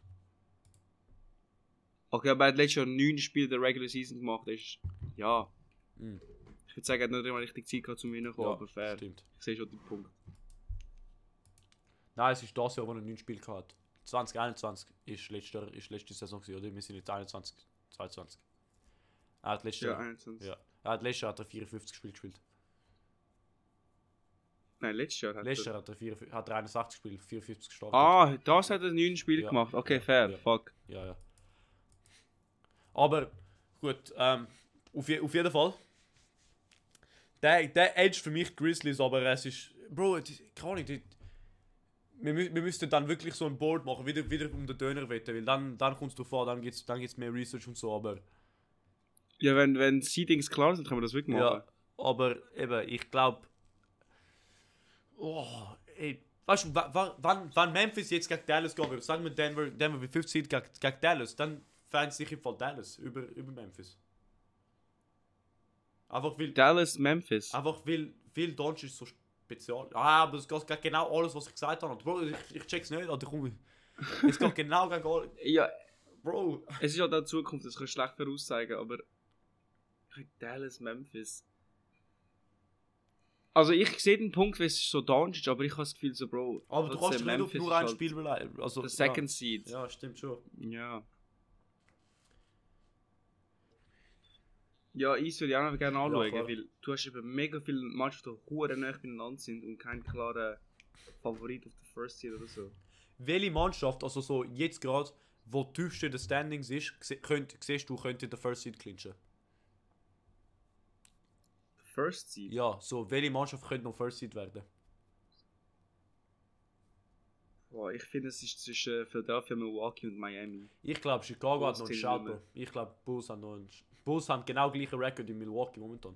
Okay, aber er hat letztes Jahr 9 Spiele der Regular Season gemacht. Das ist, ja. Mhm. Ich würde sagen, er hat nicht immer richtig Zeit gehabt, zum Reinkommen, Ja, aber fair. stimmt. Ich sehe schon den Punkt. Nein, es ist das Jahr, wo er 9 Spiele hatte. 2021 ist letzte, Jahr- ist letzte Saison, gewesen, oder? Wir sind jetzt 21, 22. Er hat letztes Ja, Jahr, 21. ja. Er hat letztes Jahr hat er 54 Spiele gespielt. Nein, letztes Jahr hat Letztes er... Jahr hat er, 54, hat er 61 gespielt, 54 gestartet. Ah, das hat er 9 Spiele Ja. gemacht. Okay, fair. Ja. Fuck. Ja, ja. Aber gut, ähm, auf, je, auf jeden Fall. Der, der Edge für mich Grizzlies, aber es ist. Bro, keine Ahnung, die, wir, mü- wir müssten dann wirklich so ein Board machen, wieder, wieder um den Döner wetten, weil dann, dann kommt es drauf an, dann gibt es dann gibt's mehr Research und so, aber. Ja, wenn, wenn Seedings klar sind, können wir das wirklich machen. Ja, aber eben, ich glaube. Oh, ey. Weißt du, wa- wa- wann, wann Memphis jetzt gegen Dallas gehen würde, sagen wir Denver, Denver mit 50 Seed gegen, gegen Dallas, dann fände ich im Fall Dallas über, über Memphis. Einfach weil, Dallas, Memphis. einfach weil, weil Doncic so spezial. Ah, aber es geht genau alles, was ich gesagt habe. Bro, ich, ich check's nicht, Alter, komm. Es geht genau gegen alles. Ja, Bro. es ist halt auch die Zukunft, das kann ich schlecht voraussagen, aber... Dallas, Memphis... Also ich sehe den Punkt, weil es ist so Doncic, aber ich habe das Gefühl so, Bro... Aber du kannst nicht auf nur ein halt Spiel beleidigen. Also, Der Second Seed. Ja. ja, stimmt schon. Ja. Ja, Eis würde ich auch noch gerne anschauen, klar. weil du hast eben mega viele Mannschaften, die hure nah beieinander sind und keinen klaren Favorit auf der First Seed oder so. Welche Mannschaft, also so jetzt gerade, wo tiefst in den Standings ist, könnt, siehst du, könnte der First Seed clinchen? First Seed? Ja, so, welche Mannschaft könnte noch First Seed werden? Boah, ich finde, es ist zwischen Philadelphia, Milwaukee und Miami. Ich glaube, Chicago hat noch einen Bulls Bro. Ich glaube, Bulls haben noch einen. Bulls haben genau gleichen Record in Milwaukee momentan.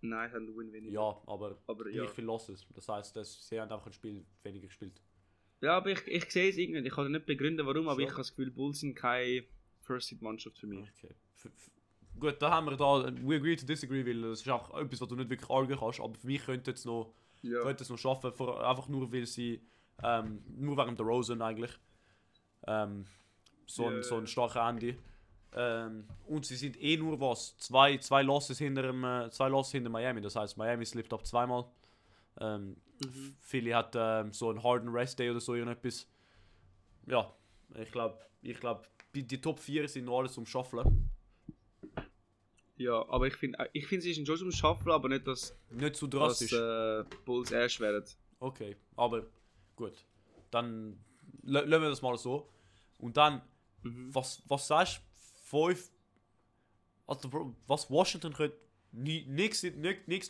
Nein, sie haben Win weniger. Ja, aber, Aber gleich ja. viel Losses. Das heisst, dass sie haben einfach ein Spiel weniger gespielt. Ja, aber ich, ich sehe es irgendwie. Ich kann nicht begründen, warum, aber Schon. ich habe das Gefühl, Bulls sind keine First-Seed-Mannschaft für mich. Okay. F gut, da haben wir da, we agree to disagree, weil das ist auch etwas, was du nicht wirklich argen kannst, aber für mich könnte es noch, Ja. könnte es noch schaffen, einfach nur weil sie, ähm, nur wegen der Rosen eigentlich, ähm, so, ein, Ja. so ein starker Ende. Ähm, und sie sind eh nur was, zwei, zwei Losses hinter, dem, äh, zwei Losses hinter Miami, das heißt Miami slippt ab zweimal. Ähm, Mhm. Philly hat ähm, so einen harden Rest Day oder so irgendetwas. Ja, ich glaube, ich glaube, die Top 4 sind noch alles zum Schaffeln. Ja, aber ich finde, ich finde, sie sind schon zum Schaffen, aber nicht, dass, Nicht zu dass drastisch. äh, Bulls erst werden. Okay, aber gut. Dann lassen wir das mal so. Und dann, Mhm. was, was sagst du? Fünf. Also, Bro, was Washington könnte. ni- Nix,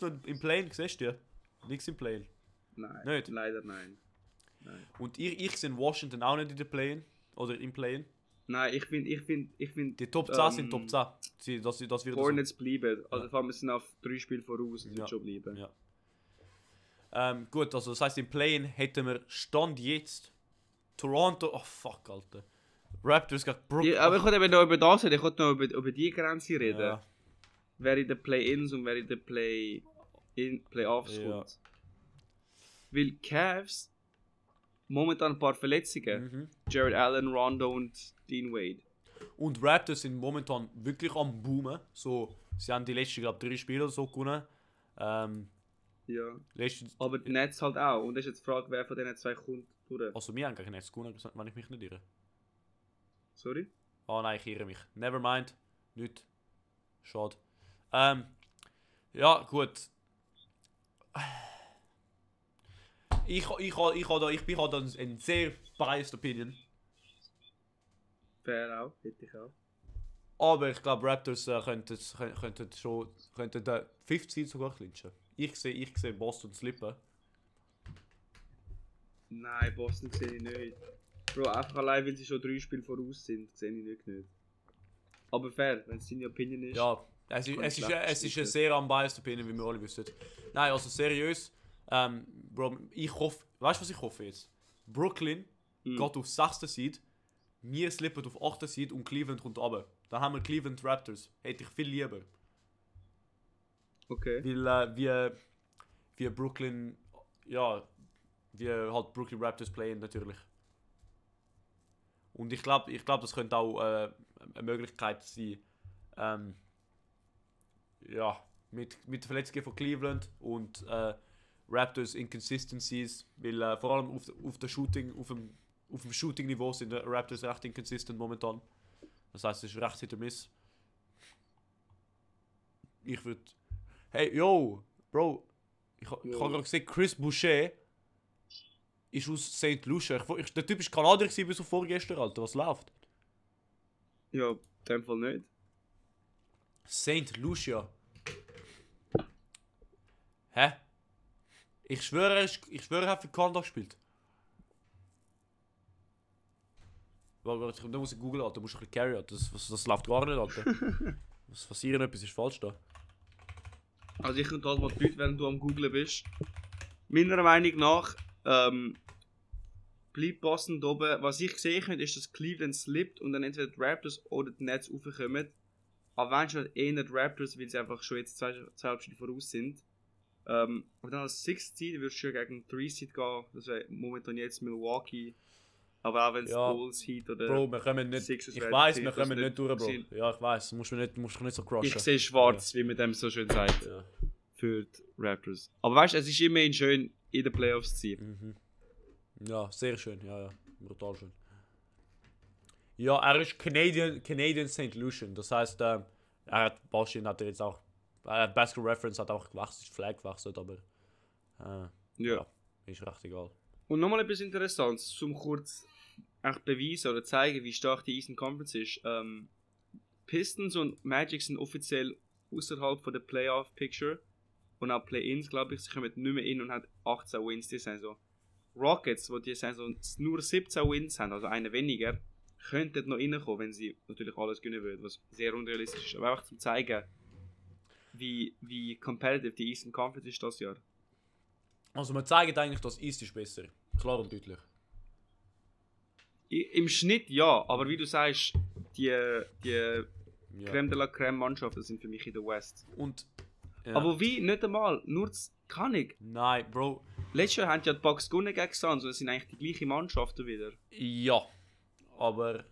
noch im Plane, siehst du? Nix im Plane. Nein, Nicht? leider nein. Nein, Und ich, ich sehe Washington auch nicht in der Plane. Oder im Plane. nein ich finde, ich finde, ich finde, Die Top 10 sind Ähm, Top 10. Sie, das, das wird so. Hornets bleiben. Also Ja. vor allem, wir sind auf drei Spiele voraus, das Ja. schon bleiben. Ja. Ähm, gut, also das heißt im Play-In hätten wir Stand jetzt Toronto. Oh fuck, Alter. Raptors gegen Brooklyn. Ja, aber ich wollte eben noch über das reden, ich wollte noch über, über die Grenze reden. Ja. Wer in den Play-Ins und wer in den Play in Playoffs Ja. kommt. Weil Cavs momentan ein paar Verletzungen. Mhm. Jared Allen, Rondo und Dean Wade. Und Raptors sind momentan wirklich am Boomen. So, sie haben die letzten, glaube drei Spiele oder so gewonnen. Ähm, Ja. letzte, Aber die Nets halt auch. Und das ist jetzt die Frage, wer von diesen zwei kommt durch. also wir haben gegen Nets gewonnen, wenn ich mich nicht irre. Sorry? Oh nein, ich irre mich. Never mind. Nicht. Schade. Ähm, ja, gut. Ich, ich, ich, ich, ich, bin halt ein, sehr biased Opinion. Fair auch, hätte ich auch. Aber ich glaube, Raptors äh, könnten, kö- könnten schon könnten den Fifth Seed sogar clinchen. Ich sehe ich seh Boston slippen. Nein, Boston sehe ich nicht. Bro, einfach allein, weil sie schon drei Spiele voraus sind, sehe ich nicht. nicht. Aber fair, wenn es deine Opinion ist. Ja, es ist, es ist, es ist eine sehr unbiased Opinion, wie wir alle wissen. Nein, also seriös. Ähm, Bro, ich hoffe, weißt du, was ich hoffe jetzt? Brooklyn Mhm. geht auf 6. Seed, wir slippen auf 8. Seed und Cleveland kommt runter. Dann haben wir Cleveland Raptors. Hätte ich viel lieber. Okay. Weil äh, wir, wir Brooklyn, ja, wir halt Brooklyn Raptors playen natürlich. Und ich glaube, ich glaub, das könnte auch äh, eine Möglichkeit sein, ähm, ja, mit, mit der Verletzung von Cleveland und äh, Raptors Inconsistencies, weil äh, vor allem auf, auf der Shooting, auf dem, auf dem Shooting-Niveau sind die Raptors recht inconsistent momentan. Das heißt, es ist recht hit or miss. Ich würde Hey, yo, Bro, ich, ich habe gerade gesehen, Chris Boucher ist aus St. Lucia. Ich, ich, der Typ ist Kanadier gewesen bis auf vorgestern, Alter. Was läuft? Ja, in dem Fall nicht. St. Lucia. Hä? Ich schwöre, ist- ich schwöre, er hat für Kanada gespielt. Warte, warte, da muss ich googeln, Alter. Da musst du ein bisschen carry, Alter. Das, das, das läuft gar nicht, Alter. Was passiert, etwas ist falsch da. Also ich könnte halt mal die Leute, während du am googlen bist. Meiner Meinung nach ähm, bleibt Boston da oben. Was ich sehen könnte, ist, dass Cleveland slippt und dann entweder die Raptors oder die Nets raufkommen. Aber wenn schon eher die Raptors, weil sie einfach schon jetzt zwei, zwei Spiele voraus sind. Ähm, aber dann als Sixth Seed würdest du ja gegen 3 Seed gehen. Das wäre momentan jetzt Milwaukee. Aber auch wenn es Ja. Bulls Heat oder... Bro, wir kommen nicht. Sixers Ich weiß, wir kommen nicht nicht durch, Bro. sind. Ja, ich weiß. Musst du nicht, musst du nicht so crushen. ich sehe schwarz, wie man dem so schön sagt. Ja. für die Raptors. Aber weißt du, es ist immerhin schön, in den Playoffs sein. Mhm. Ja, sehr schön, ja, ja. Brutal schön. Ja, er ist Canadian, Canadian St. Lucian. Das heißt, ähm, er hat Bastian hat er jetzt auch. Hat Basketball Reference hat auch gewechselt, Flag gewechselt, aber äh, Ja. Ja. ist recht egal. Und nochmal etwas Interessantes, um kurz echt beweisen oder zeigen, wie stark die Eastern Conference ist. Ähm, Pistons und Magic sind offiziell außerhalb von der Playoff-Picture und auch Play-Ins, glaube ich, sie kommen nicht mehr in und haben 18 Wins die Saison. Rockets, die Saison nur 17 Wins haben, also eine weniger, könnten noch reinkommen, wenn sie natürlich alles gewinnen würden, was sehr unrealistisch ist. Aber einfach zum zeigen, wie, wie competitive die Eastern Conference ist das Jahr. Also man zeigt eigentlich, dass East ist besser. Klar und deutlich. I, Im Schnitt ja, aber wie du sagst, die, die Ja. Creme de la Creme Mannschaften sind für mich in der West. Und... Ja. Aber wie? Nicht einmal. Nur das kann ich. Nein, Bro. Letztes Jahr haben ja die Bucks gewonnen gegen Suns und es sind eigentlich die gleichen Mannschaften wieder. Ja. Aber...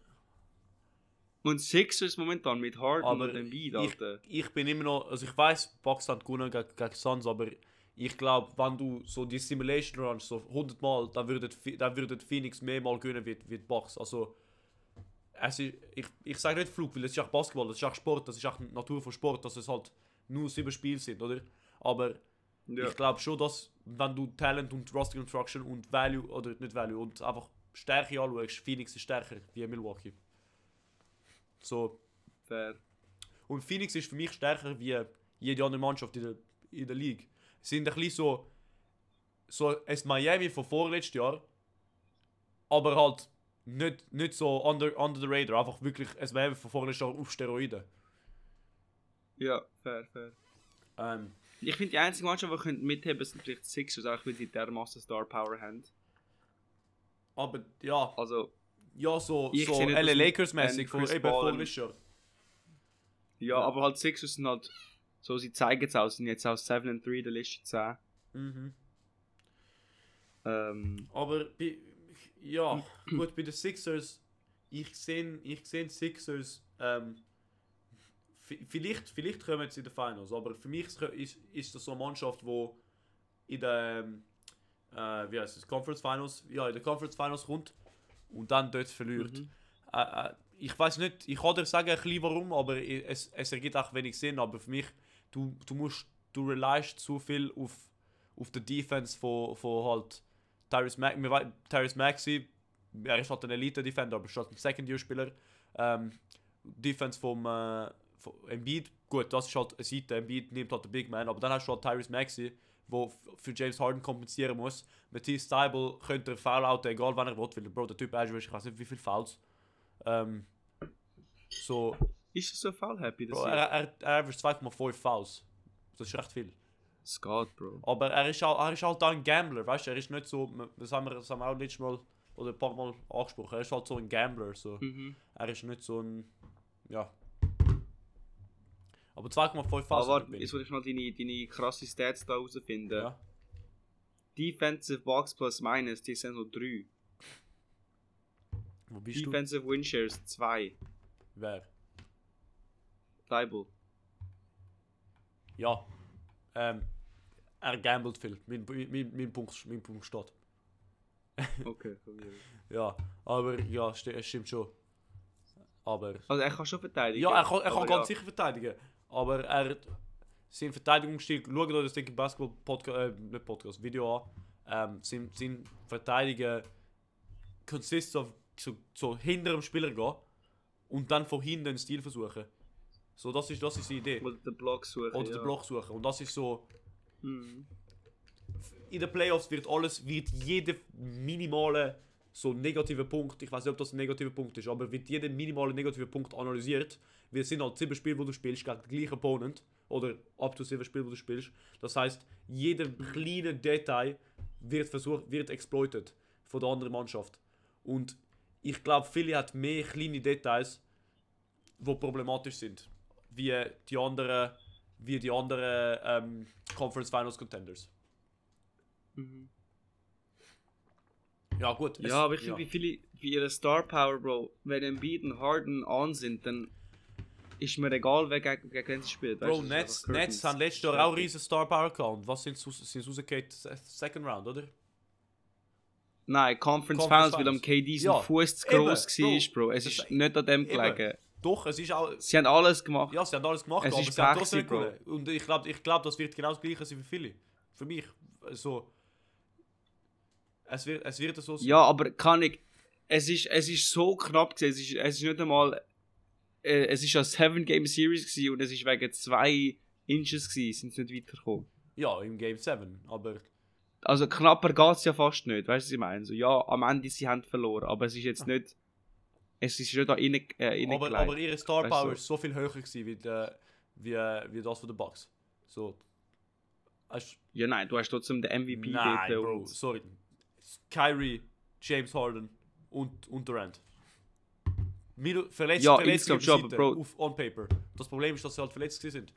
Und Sixers momentan mit Harden Aber und Embiid, ich, Alter. ich bin immer noch, also ich weiß, Bucks hat gewonnen gegen, gegen Suns, aber ich glaube, wenn du so die Simulation runst, so 100 Mal, dann würden, dann würden Phoenix mehr Mal gewinnen wie, wie die Bucks. Also, es ist, ich, ich sage nicht Flug, weil es ist auch Basketball, das ist auch Sport, das ist auch Natur von Sport, dass es halt nur sieben Spiele sind, oder? Aber Ja. ich glaube schon, dass wenn du Talent und Roster Construction und Value, oder nicht Value, und einfach Stärke anschaust, Phoenix ist stärker wie Milwaukee. So, Fair. und Phoenix ist für mich stärker wie jede andere Mannschaft in der, in der Liga. Sie sind ein bisschen so, so ein Miami von vorletztes Jahr, aber halt nicht, nicht so under, under the radar, einfach wirklich ein Miami von vorletztes Jahr auf Steroiden. Ja, fair, fair. Ähm, Ich finde, die einzige Mannschaft, die könnte mitheben, sind vielleicht die Sixers, auch weil sie dermaßen Star Power haben. aber ja, Also, ja so, Ich so LA dass Lakers ein mäßig von eben vorletztes Jahr. ja, aber halt Sixers sind halt, so sie zeigen es auch, sind jetzt auch 7 and 3 der Liste 10. Mhm. Ähm, Aber bei, ja, gut, bei den Sixers, ich sehe ich seh Sixers, ähm, vielleicht, vielleicht kommen sie in die Finals, aber für mich ist, ist, das so eine Mannschaft, wo in der, ähm, äh, wie heißt es, Conference Finals, ja, in der Conference Finals kommt und dann dort verliert. Mhm. Äh, äh, ich weiß nicht, ich kann dir sagen ein bisschen warum, aber es, es ergibt auch wenig Sinn, aber für mich, du, du musst, du reliest zu viel auf, auf die Defense von, von halt Tyrese Mac, Maxey, er ist halt ein Elite-Defender, aber ist halt ein Second-Year-Spieler. Ähm, Defense vom, äh, Embiid, gut, das ist halt eine Seite, Embiid nimmt halt den Big Man, aber dann hast du halt Tyrese Maxey, der für James Harden kompensieren muss. Matthias Steibel könnte er foul outen, egal wann er will, weil Bro, der Typ average, ich weiß nicht wie viele Fouls. Ähm, so, Ist das so foul happy? Das Bro, er, er, er average 2,5 Fouls. Das ist recht viel. es geht, Bro. Aber er ist, auch, er ist halt ein Gambler, weißt du? Er ist nicht so, das haben wir, das haben wir auch letztes Mal oder ein paar Mal angesprochen. Er ist halt so ein Gambler. So. Mhm. Er ist nicht so ein. Ja. Aber 2,5 Fouls. Aber er jetzt will ich mal deine, deine krasse Stats da herausfinden. Ja. Defensive Box plus minus, die sind so 3. Wo bist Defensive Win Shares 2. du? Wer? Bible. Ja. Ähm, er gambelt viel. Mein, mein, mein, Punkt, mein Punkt steht. Okay. Ja. Aber ja, es stimmt schon. Aber. Also er kann schon verteidigen. Ja, er kann, er kann ganz ja. sicher verteidigen. Aber er sein Verteidigungsstil, schau dir das Ding Basketball Podcast, äh, nicht Podcast, Video an. Ähm, sein, sein Verteidigen consists of so, so hinter dem Spieler gehen und dann von hinten den Stil versuchen. So, das ist, das ist die Idee. Oder den Block suchen. Oder ja. den Block suchen. Und das ist so, Mhm. in den Playoffs wird alles, wird jeder minimale so negative Punkt, ich weiß nicht, ob das ein negativer Punkt ist, aber wird jeder minimale negative Punkt analysiert. Wir sind halt sieben Spiele, wo du spielst, gegen den gleichen Opponent. Oder up to sieben Spiele, wo du spielst. Das heißt, jeder kleine Detail wird versucht, wird exploited von der anderen Mannschaft. Und ich glaube, Philly hat mehr kleine Details, die problematisch sind. Wie die anderen, wie die anderen ähm, Conference Finals Contenders. Mhm. Ja, gut. es- Ja, aber ich ja. finde, wie viele, wie ihre Star Power, Bro, wenn Embiid und Harden an sind, dann ist mir egal, wer gegen, gegen wen sie spielt. Bro, Nets, Nets haben letztes Jahr auch riesen Star Power gehabt. Und was sind sie raus- sind sie rausgekehrt? Se- Second Round, oder? Nein, Conference, Conference Finals, weil am. KD sein Ja, Fuß zu groß war, Bro. Es Das- ist nicht an dem gelegen. Doch, es ist auch. Sie haben alles gemacht. Ja, sie haben alles gemacht, Es aber ist sie haben trotzdem. Und ich glaube, ich glaub, das wird genau das gleiche sein für viele. Für mich. So. Es wird, es wird so sein. Ja, aber kann ich. Es ist, es ist so knapp gewesen. Es ist, es ist nicht einmal. Äh, es ist eine 7-Game-Series gewesen und es ist wegen zwei Inches gewesen, sind sie nicht weitergekommen. Ja, im Game 7. Aber Also knapper geht es ja fast nicht, weißt du, was ich meine? So, ja, am Ende sie haben verloren, aber es ist jetzt nicht. Es ist nicht da rein, äh, aber, aber ihre Star Weißt du? Power ist so viel höher gewesen wie, der, wie, wie das von den Bucks. So. Hast, Ja, nein, du hast trotzdem den MVP nein, Bro, sorry. Kyrie, James Harden und, und Durant. Minu- Verletzt, Ja, verletzt insgesamt schon, aber Bro- auf on paper. Das Problem ist, dass sie halt verletzt sind.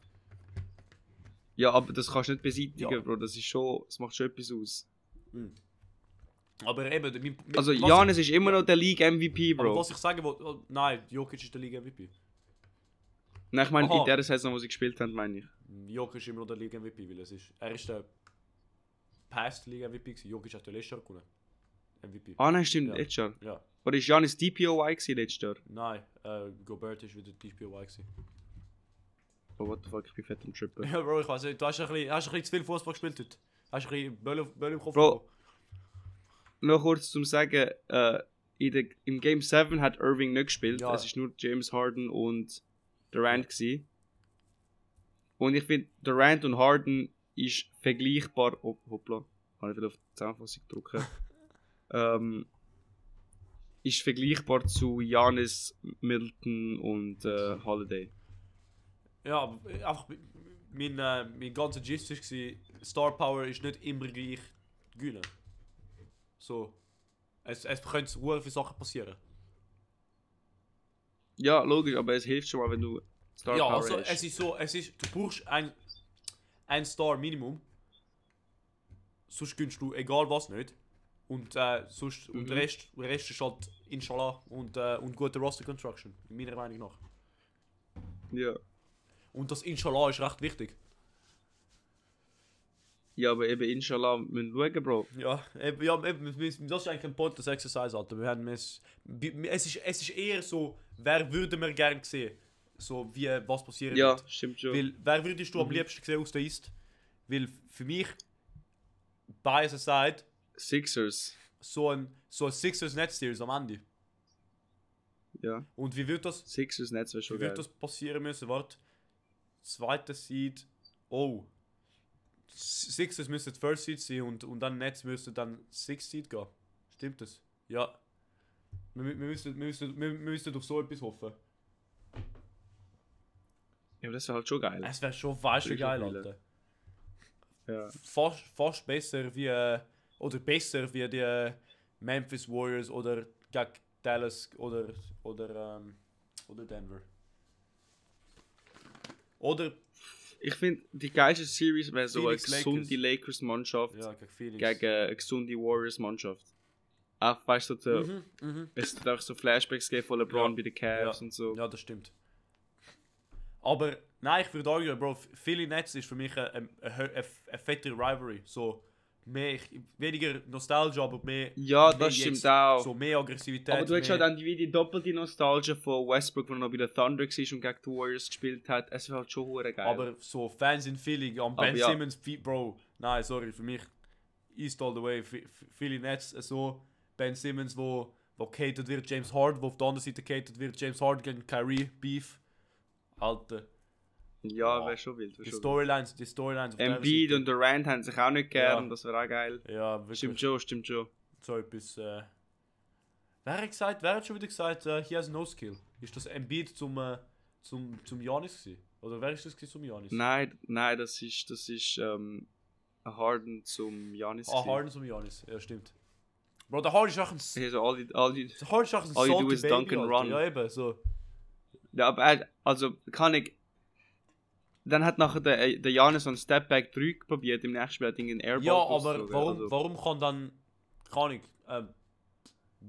Ja, aber das kannst du nicht beseitigen, Ja. Bro. Das ist schon, das macht schon etwas aus. Aber eben, mein, mein- Also Janis ist immer noch der League MVP, Aber Bro. was ich sagen wollte, oh, nein, Jokic ist der Liga MVP. Nein, ich meine Aha. in der Saison, wo sie gespielt haben, meine ich. Jokic ist immer noch der Liga MVP, weil es ist, er ist der Past Liga MVP gewesen. Jokic hat ja letztes Jahr gewonnen. MVP. Ah nein, stimmt, Ja. letztes Jahr. Ja, Oder ist Janis DPOY gewesen letztes Jahr? nein, äh, Gobert ist wieder DPOY gewesen. Oh, what the fuck, ich bin fett am Trippen. Ja, Bro, ich weiß nicht, du hast ein bisschen, hast ein bisschen zu viel Fußball gespielt heute. Hast ein bisschen Böll, Böll im Kopf Bro. Noch kurz zum Sagen, äh, in der, im Game 7 hat Irving nicht gespielt. Ja. Es ist nur James Harden und Durant gewesen. Und ich finde, Durant und Harden ist vergleichbar. Oh, hoppla, habe ich wieder auf die Zusammenfassung drücken. ähm, ist vergleichbar zu Janis, Middleton und äh, Holiday. Ja, aber einfach, mein, äh, mein ganzer Gist war, Star Power ist nicht immer gleich gewinnen. So. Es, es können sehr viele Sachen passieren. Ja, logisch, aber es hilft schon mal, wenn du Star ja, Power also hast. es ist so, es ist, du brauchst ein, ein Star Minimum. Sonst gönnst du egal was nicht. Und, äh, sonst, und Mhm. der, Rest, der Rest ist halt Inshallah und, äh, und gute Roster Construction, meiner Meinung nach. Ja. Und das Inshallah ist recht wichtig. ja, aber eben inshallah müssen wir schauen, Bro. Ja, eben, ja eben, das ist eigentlich ein Pointless Exercise, Alter. Wir haben es, es, ist, es ist eher so, wer würde man gerne sehen? So, wie, was passieren Ja, wird. stimmt schon. Weil, wer würdest du am Mhm. liebsten sehen aus der East? Weil für mich, bias aside, Sixers. so ein, so ein Sixers Net Series am Ende. Ja. Und wie wird das, Sixers Netz wäre schon wie geil. wird das passieren müssen? Warte, zweiter Seed, oh. Sixers müsste First Seed sein und, und dann Nets müsste dann Sixth Seed gehen. Stimmt das? Ja. Wir, wir, müssen, wir, müssen, wir, wir müssen auf so etwas hoffen. Ja, aber das wäre halt schon geil. Es wäre schon weißt du geil. Alter. Ja. Fast, fast besser wie. Äh, oder besser wie die äh, Memphis Warriors oder gegen Dallas oder. Oder, ähm, oder Denver. Oder. Ich finde, die geilste Series wäre so eine gesunde Lakers-Mannschaft Ja, gegen gegen eine gesunde Warriors-Mannschaft. Auch, weißt du, so, Mhm, mhm. es wird auch so Flashbacks geben von LeBron Ja. bei den Cavs Ja. und so. Ja, das stimmt. Aber nein, ich würde argumentieren, Bro, Philly Nets ist für mich eine, eine, eine, eine fette Rivalry. So, mehr, ich- weniger Nostalgie, aber mehr. Ja, mehr das stimmt jetzt. auch. So mehr Aggressivität. aber du hast halt dann die, wie die doppelte Nostalgie von Westbrook, wo er noch bei den Thunder war und gegen die Warriors gespielt hat. Es wäre halt schon hure geil. Aber so Fans in Philly, am Ben ja. Simmons, Bro, nein, sorry, für mich East all the way. Philly Nets, äh, so Ben Simmons, wo, wo catered wird, James Harden, wo auf der anderen Seite catered wird, James Harden gegen Kyrie, Beef. Alter, ja, wäre schon wild. Wär die schon wild. Storylines, die Storylines. Embiid und Durant haben sich auch nicht gern, Ja. das wäre auch geil. Ja, wirklich. Stimmt schon, stimmt schon. So etwas. Äh, wer hat gesagt, wer hat schon wieder gesagt, äh, he has no skill? Ist das Embiid zum, äh, zum, zum Janis gewesen? Oder wer ist das zum Janis? Nein, nein, das ist, das ist ähm, ein Harden zum Janis. Ah, Harden zum Janis, ja stimmt. Bro, der Harden ist auch ein, Also alle, alle, der Harden ist auch ein All you do is Baby, dunk and run. Ja, eben, so. Ja, aber er, also kann ich. Dann hat nachher der, äh, der Janis einen Stepback 3 probiert, im nächsten Spiel hat ihn Airball Ja, aber warum, also- warum kann dann, kann ich, ähm,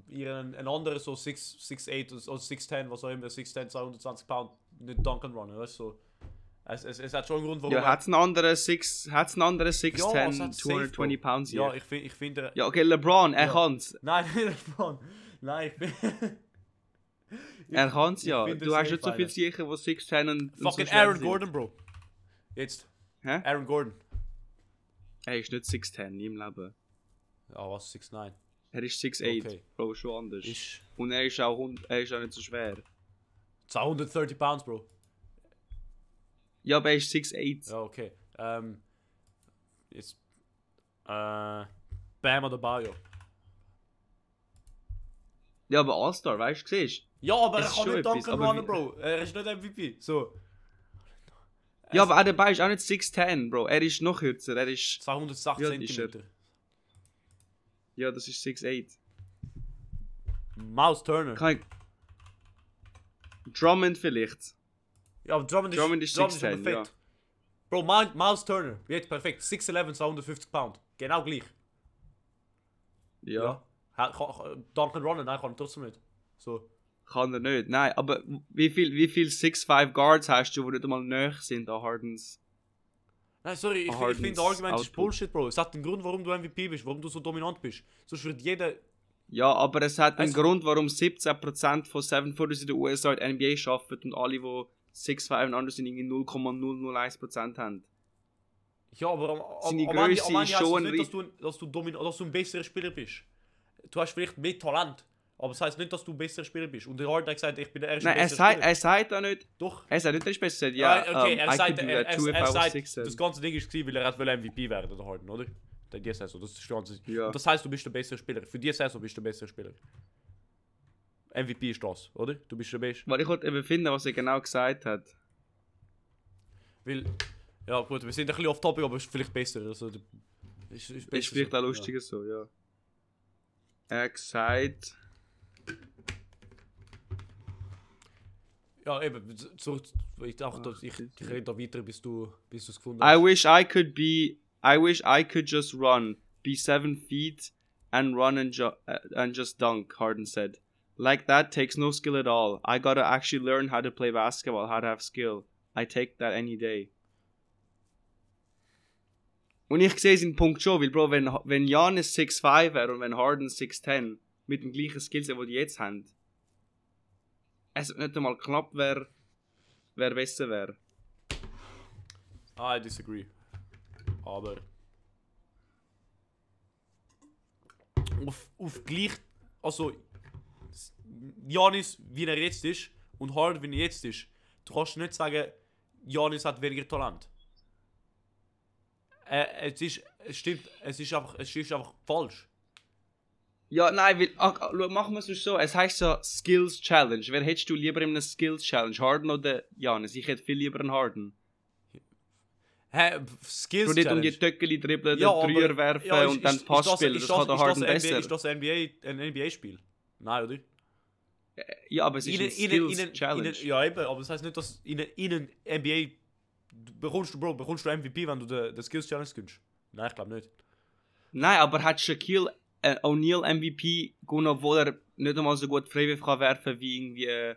ihren, ein anderer so 6, 6'8 oder 6'10, was auch immer, 6'10, 220 Pound, nicht dunk and run, weißt du, so. Es, es, es hat schon einen Grund, warum Ja, hat es einen anderen 6, hat's einen anderen 6'10, Ja, es hat safe, 220 Bro. Pounds Ja, hier. ich finde, ich finde, Ja, okay, LeBron, er Ja. kann's. Nein, LeBron. Nein, ich bin. Er kann's ich ja. Du hast safe nicht so viel sicher, wo 6'10 und, und Fucking so Aaron sind. Gordon, Bro. Jetzt. Hä? Aaron Gordon. Er ist nicht 6'10, nie im Leben. Ah, was? 6'9. Er ist 6'8, Okay. Bro, schon anders. Ist Und er ist auch, er ist auch nicht so schwer. 230 Pounds, Bro. Ja, aber er ist 6'8. Ja, okay. Ähm. Jetzt. Äh. Bam oder Bayo. Ja, aber All-Star, weißt du, siehst Ja, aber Es er kann nicht etwas, aber runnen, Bro. Er ist nicht MVP. So. Ja, aber Adebayo ist auch nicht 6'10, Bro. Er ist noch kürzer. Er ist... 208 Ja, die ist er. cm. Ja, das ist 6'8. Miles Turner. Kann ich... Drummond vielleicht. Ja, aber Drummond ist, Drummond ist Drummond 6'10, perfekt. Bro, Miles, Turner, jetzt perfekt. 6'11, 250 Pound. Genau gleich. Ja. Ka- Duncan Runner, nein, kann er trotzdem nicht. So. Kann er nicht. Nein, aber wie viel, wie viel 6'5 Guards hast du, die nicht einmal näher sind an Hardens? Nein, sorry, ich, ich finde das Argument ist. Bullshit, Bro. Es hat einen Grund, warum du MVP bist, warum du so dominant bist. Sonst wird jeder. Ja, aber es hat einen Also- Grund, warum 17% von 7 Footers in den USA in der NBA arbeiten und alle, die 6'5 und anders sind, irgendwie 0,001% haben. Ja, aber am, am, Seine am Ende, am Ende ist heisst das nicht, dass du, dass, du dass du ein besserer Spieler bist. Du hast vielleicht mehr Talent. Aber das heisst nicht, dass du ein besserer Spieler bist. Und der Harden hat gesagt, ich bin der erste Nein, er sagt, er sagt auch nicht, Doch. er sagt nicht, er ist besser. Ja, okay, um, er sagt, do er, er, er sagt 6'7. das ganze Ding ist, weil er hat MVP werden, der Harden, oder? Der die Saison, das ist das ganze. Ja. Und das heißt, du bist der bessere Spieler. Für die Saison bist du der bessere Spieler. MVP ist das, oder? Du bist der Beste. Weil ich wollte eben finden, was er genau gesagt hat. Weil, ja gut, wir sind ein bisschen off topic, aber es ist vielleicht besser. Also, ist, ist, Ist besser vielleicht so. auch lustiger so, ja. Er hat gesagt, Ja, ja eben, zurück. Ich dachte, Ach, ich, ich rede da weiter, bis du bis du es gefunden I wish I could be, I wish I could just run, be seven feet, and run and, ju uh, and just dunk, Harden said. Like that takes no skill at all. I gotta actually learn how to play basketball, how to have skill. I take that any day. Und ich sehe seinen Punkt schon, weil Bro, wenn, wenn Giannis 6'5 wäre und wenn Harden 6'10 mit dem gleichen Skillset, den die jetzt haben, es nicht einmal knapp wäre, wer besser wäre. I disagree. Aber. Auf, auf gleich. Also. Janis, wie er jetzt ist, und Harden, wie er jetzt ist. Du kannst nicht sagen, Janis hat weniger Talent. Äh, es ist. Es stimmt, es ist einfach, es ist einfach falsch. Ja, nein, weil, ach, machen wir es so. Es heißt so Skills Challenge. Wer hättest du lieber in einer Skills Challenge? Harden oder Janis? Ich hätte viel lieber einen Harden. Hä, Skills Du nicht um die Challenge. Töckeli dribbeln, Ja, den Dreier werfen ja, ist- und dann Pass das- spielen. ist Das kann der das Harden ein besser. NBA, Ist das ein NBA, ein NBA-Spiel? Nein, oder? ja, aber es ist Ihnen- eine Skills ihnen- Challenge. ihnen- ja, eben, aber das heißt nicht, dass in in NBA du bekommst du, Bro, bekommst du MVP, wenn du den, den Skills Challenge gewinnst. Nein, ich glaube nicht. Nein, aber hat Shaquille äh, O'Neal MVP gewonnen, obwohl er nicht einmal so gut Freiwurf kann werfen wie irgendwie, äh,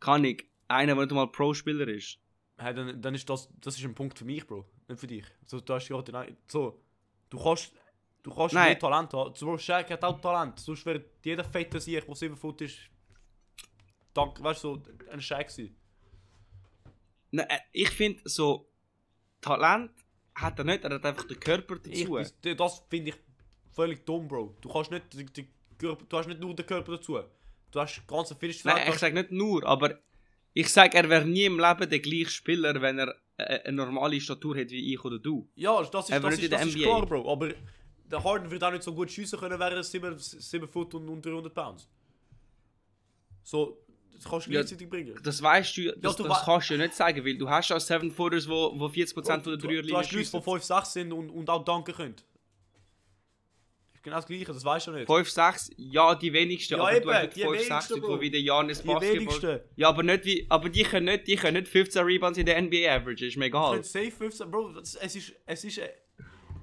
kann ich, einer, der nicht einmal Pro-Spieler ist. Hey, dann, dann ist das, das ist ein Punkt für mich, Bro, nicht für dich. So, du hast nein, so, du kannst, du kannst Nein. mehr Talent haben. So, Shaq hat auch Talent. Sonst wäre jeder fette Sieg, der 7 Foot ist, dank, weißt du, so, ein Shaq sein. Nein, äh, ich finde so, Talent hat er nicht, er hat einfach den Körper Ich, dazu. das das finde ich völlig dumm, Bro. Du kannst nicht, die, die, Körper- du hast nicht nur den Körper dazu. Du hast ganz viel Nein, ich sage nicht nur, aber ich sage, er wäre nie im Leben der gleiche Spieler, wenn er äh, eine normale Statur hat wie ich oder du. Ja, das ist, das ist, das ist klar, Bro. Aber der Harden wird auch nicht so gut schiessen können, wäre er 7, 7 Foot und, und 300 Pounds. So, das kannst du Ja, gleichzeitig bringen. Das weißt du, das, du das kannst du ja nicht sagen, weil du hast ja Seven Footers, wo, wo 40% von der du, du Dreierlinie hast Leute, die schiessen. 5, 6 sind und, und auch danken können. Genau das Gleiche, das weißt du nicht. 5, 6, ja, die wenigsten, Ja, aber eben, du hast die 5, 6, wenigsten, Bro. wo wie der Janis Die Basketball... wenigsten. Ja, aber nicht wie, aber die können nicht, die können nicht 15 Rebounds in der NBA Average, ist mir egal. könntest safe 15, Bro, das- es ist, es ist, äh,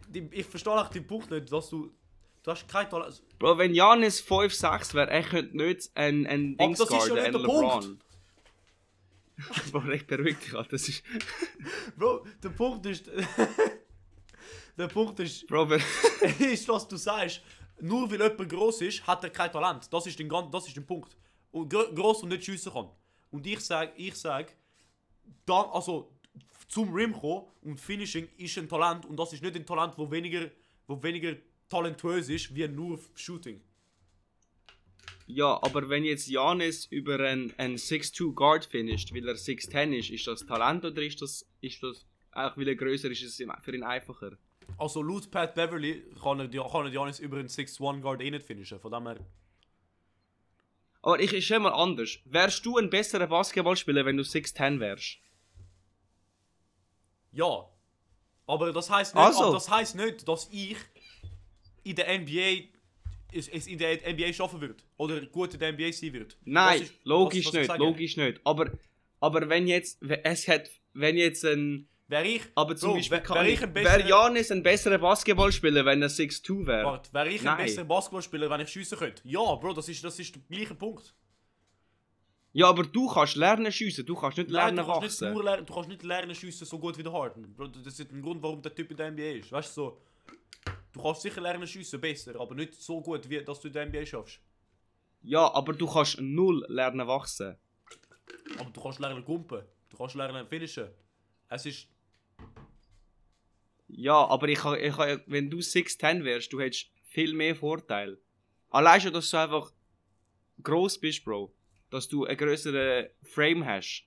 die, ich verstehe auch den Punkt nicht, dass du, du hast kein Talent. Bro, wenn Janis 5, 6 wäre, er könnte nicht ein, ein Aber Dings das ist ja nicht ein der Punkt. LeBron. Bro, echt beruhigt dich, Alter. das ist... Bro, der Punkt ist, der Punkt ist, Bro, ist, dass du sagst, nur weil jemand groß ist, hat er kein Talent. Das ist, den, das ist der Punkt. Und gro groß und nicht schiessen kann. Und ich sag, ich sag, dann, also zum Rim kommen und Finishing ist ein Talent und das ist nicht ein Talent, wo weniger, wo weniger talentuös ist wie nur Shooting. Ja, aber wenn jetzt Janis über einen, einen 6'2 Guard finisht, weil er 6'10 ist, ist das Talent oder ist das, ist das auch weil er größer ist, ist es für ihn einfacher? Also laut Pat Beverly kann er, die- kann er Giannis über einen 6-1 Guard eh nicht finishen. Von dem her, Aber ich ist mal anders. Wärst du ein besserer Basketballspieler, wenn du 6'10 wärst? Ja. Aber das heißt nicht, Also. das heißt nicht, dass ich in der NBA es, es in der NBA schaffen wird oder gut in der NBA sein wird. Nein, ist- logisch was- was ich nicht, logisch nicht. Aber, aber wenn jetzt, es hat, wenn jetzt ein, Wäre ich, aber zum Bro, Beispiel wär- kann wär ich, ein wäre besserer- Janis ein besserer Basketballspieler, wenn er 6'2 wäre? warte, wäre ich ein Nein. besserer Basketballspieler, wenn ich schiessen könnte? Ja, Bro, das ist, das ist der gleiche Punkt. Ja, aber du kannst lernen schiessen, du kannst nicht Nein, lernen du kannst nicht nur lernen, du kannst nicht lernen schiessen so gut wie der Harden. Bro, das ist ein Grund, warum der Typ in der NBA ist. Weißt du so? Du kannst sicher lernen schiessen besser, aber nicht so gut, wie dass du in der NBA schaffst. Ja, aber du kannst null lernen wachsen. Aber du kannst lernen gumpen. Du kannst lernen finishen. Es ist. Ja, aber ich, ich, wenn du 6'10 wärst, du hättest viel mehr Vorteil. Allein schon, dass du einfach groß bist, Bro. Dass du einen größeren Frame hast.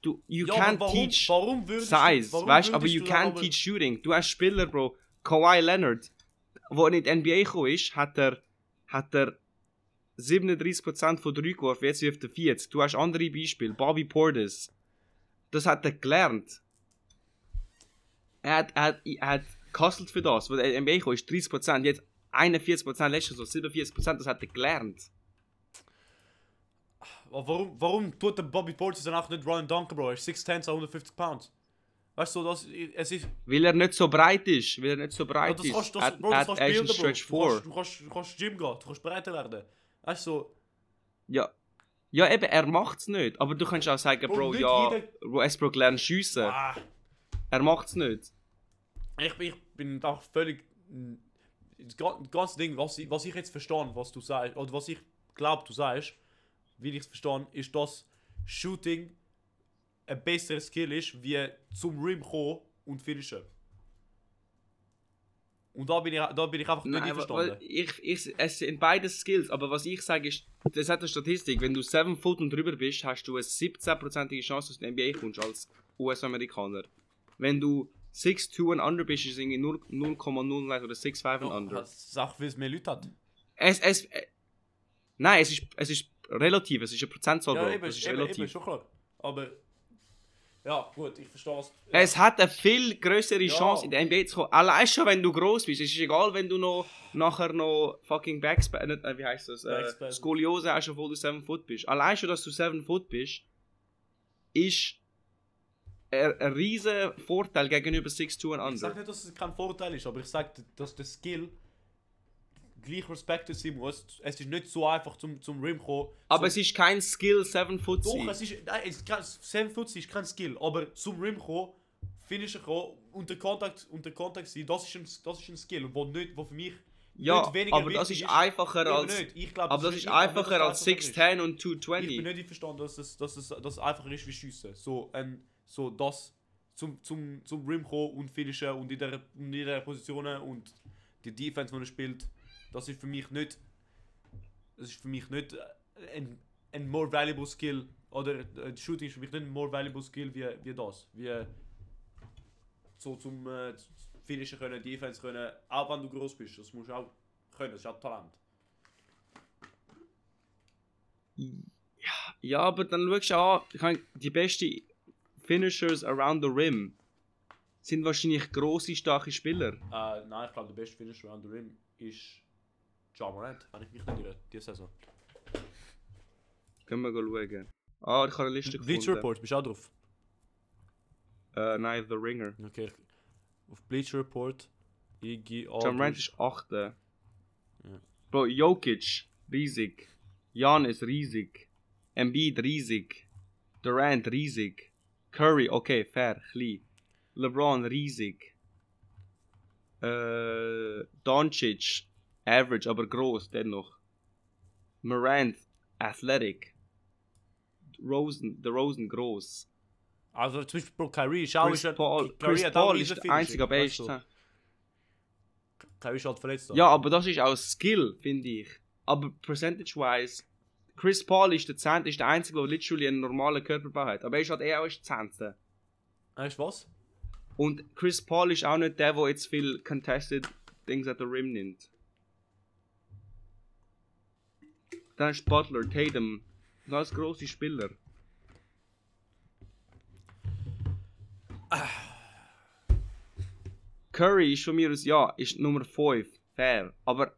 Du, you ja, can't warum, teach warum würdest size, warum weißt aber you du can't aber- teach shooting. Du hast Spieler, Bro. Kawhi Leonard, wo er in die NBA gekommen ist, hat er, hat er 37% von 3 geworfen, jetzt wirft er 40. Du hast andere Beispiele, Bobby Portis. Das hat er gelernt. Er hat, er hat, er hat gehustelt für das, wo er NBA gekommen ist, 30%, jetzt 41%, letztes Jahr so 47%, das hat er gelernt. Warum, warum tut der Bobby Portis dann auch nicht Ryan Duncan, Bro? Er ist 6'10, 150 Pounds. Weißt du, das, es ist. Weil er nicht so breit ist, weil er nicht so Ja, breit das ist. kannst, das, Bro, das kannst bilden, Bro. Stretch Du 4. kannst, du, kannst, du kannst Gym gehen, du kannst breiter werden. Weißt du. Ja. Ja, eben, er macht's nicht. Aber du kannst auch sagen, Bro, Bro, ja, jeder- Westbrook lernt schiessen. Ah, Er macht's nicht. Ich, bin- ich bin auch völlig. Das ga- das ganze Ding, was ich, was ich jetzt verstehe, was du sagst, oder was ich glaube, du sagst, wie ich es verstehe, ist, dass Shooting ein besserer Skill ist, wie zum Rim kommen und finishen. Und da bin ich, da bin ich einfach nicht Nein, weil ich, ich, es sind beide Skills, aber was ich sage ist, das hat eine Statistik, wenn du 7 Foot und drüber bist, hast du eine 17%ige Chance, dass du in die NBA kommst als US-Amerikaner. Wenn du 6'2 und under bist, ist es irgendwie 0 0,01 oder 6'5 und under. Das ist auch, weil es mehr Leute hat. Es, es, äh, nein, es ist, es ist relativ, es ist eine Prozentzahl, Ja, eben, es ist eben, relativ. eben, schon klar. Aber. Ja, gut, ich verstehe es. Es hat eine viel größere Ja. Chance in der NBA zu kommen. Allein schon, wenn du groß bist. Es ist egal, wenn du noch nachher noch fucking Backspa nicht, äh, wie heißt das? Äh. Skoliose hast, obwohl du 7 Foot bist. Allein schon, dass du 7 Foot bist, ist ein, riesen Vorteil gegenüber 6'2 und Ich sage nicht, dass es kein Vorteil ist, aber ich sage, dass der Skill gleich respektiert sein muss. Es ist nicht so einfach zum, zum Rim kommen. Aber es ist kein Skill 7 Foot Doch, es ist. Nein, es ist kein, 7 Foot ist kein Skill, aber zum Rim kommen, Finisher kommen, unter Kontakt, unter Kontakt sein, das ist ein, das ist ein Skill. Wo, nicht, wo für mich Ja, aber das ist einfacher als... glaub, Aber das ist einfacher als einfacher ist. 6'10 und Ich bin 220. nicht einverstanden, dass es, dass es, dass es einfacher ist wie Schiessen. So, ein, so das zum, zum, zum Rim kommen und finishen und in der, in der Position und die Defense, die er spielt, das ist für mich nicht. Das ist für mich nicht äh, ein, ein more valuable skill. Oder äh, Shooting ist für mich nicht ein more valuable skill wie, wie das. Wie so zum äh, finishen können, Defense können, auch wenn du groß bist. Das musst du auch können, das ist auch Talent. Ja, aber dann schaust du an, die besten Finishers around the rim sind wahrscheinlich grosse, starke Spieler. Äh, nein, ich glaube, der beste Finisher around the rim ist Ja Morant, wenn ich mich nicht irre, diese Saison. Können wir schauen. Ah, ich habe eine Liste Bleacher gefunden. Report, bist du auch drauf? Äh, nein, The Ringer. Okay. Auf Bleacher Report, Iggy John Morant Aldridge. ist 8. Bro, Jokic, riesig. Giannis, riesig. Embiid, riesig. Durant, riesig. Curry, okay, fair, klein. LeBron, riesig. Äh, Doncic, average, aber groß dennoch. Morant, athletic. Rosen, der Rosen, groß. Also zum Beispiel Bro, Kyrie ist auch Chris ein- Paul, Chris Paul ist der einzige, aber er weißt du. Kyrie ist halt verletzt. Ja, aber das ist auch Skill, finde ich. Aber percentage-wise, Chris Paul ist der Zehnte, ist der Einzige, der literally einen normalen Körperbau hat. Aber er ist halt eher auch der Zehnte. Weißt du was? Und Chris Paul ist auch nicht der, der jetzt viel contested Things at the Rim nimmt. Dann ist Butler, Tatum, ganz grosse Spieler. Curry ist von mir aus, ja, ist Nummer 5, fair. Aber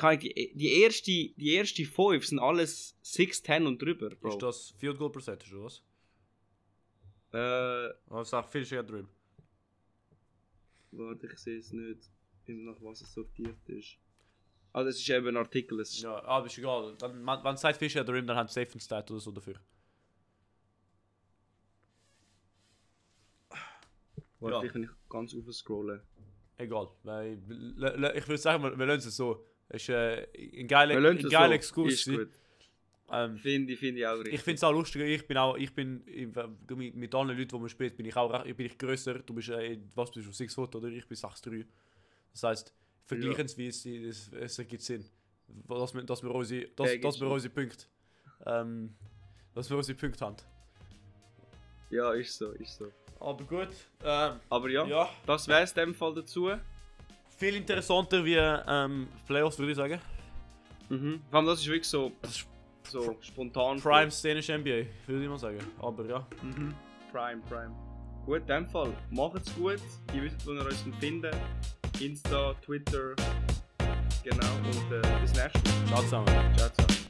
die, die erste, die erste 5 sind alles 6, 10 und drüber, Bro. Ist das Field Goal Percentage oder was? Äh, Oder sag Finishing at the Rim. warte, ich sehe es nicht, nach was es sortiert ist. Ah, das ist eben ein Artikel. Es ist, Ja, aber ist egal. Dann, wenn es sagt Finishing at the Rim, dann haben sie safe Stat oder so dafür. warte, ja. ich kann ich ganz aufscrollen. Egal. Weil, ich würde sagen, wir, wir lassen es so. Ist äh, ein geiler, ein geiler. Exkurs. Ähm, Finde ich, finde ich auch richtig. ich finde es auch lustiger. Ich bin auch, ich bin ich- mit, mit anderen Leuten, die man spielt, bin ich auch bin ich grösser. Du bist, äh, was bist du, 6 Foot oder ich bin 6'3. Das heisst, vergleichensweise, es, es ergibt Sinn. Dass wir, dass wir unsere, dass, Ergibt dass wir unsere Punkte, ähm, dass wir unsere Punkte haben. Ja, ist so, ist so. Aber gut, ähm, Aber ja, ja, das wäre es in dem Fall dazu. Viel interessanter wie ähm, Playoffs, würde ich sagen. Mhm. Vor allem das ist wirklich so, ist so spontan. Prime szenische NBA, würde ich mal sagen. Aber ja. Mhm. Prime, Prime. Gut, in dem Fall, macht's gut. Ihr wisst, wo ihr uns finden Insta, Twitter. Genau, und äh, bis nächstes Mal. Ciao zusammen. Ciao, ciao.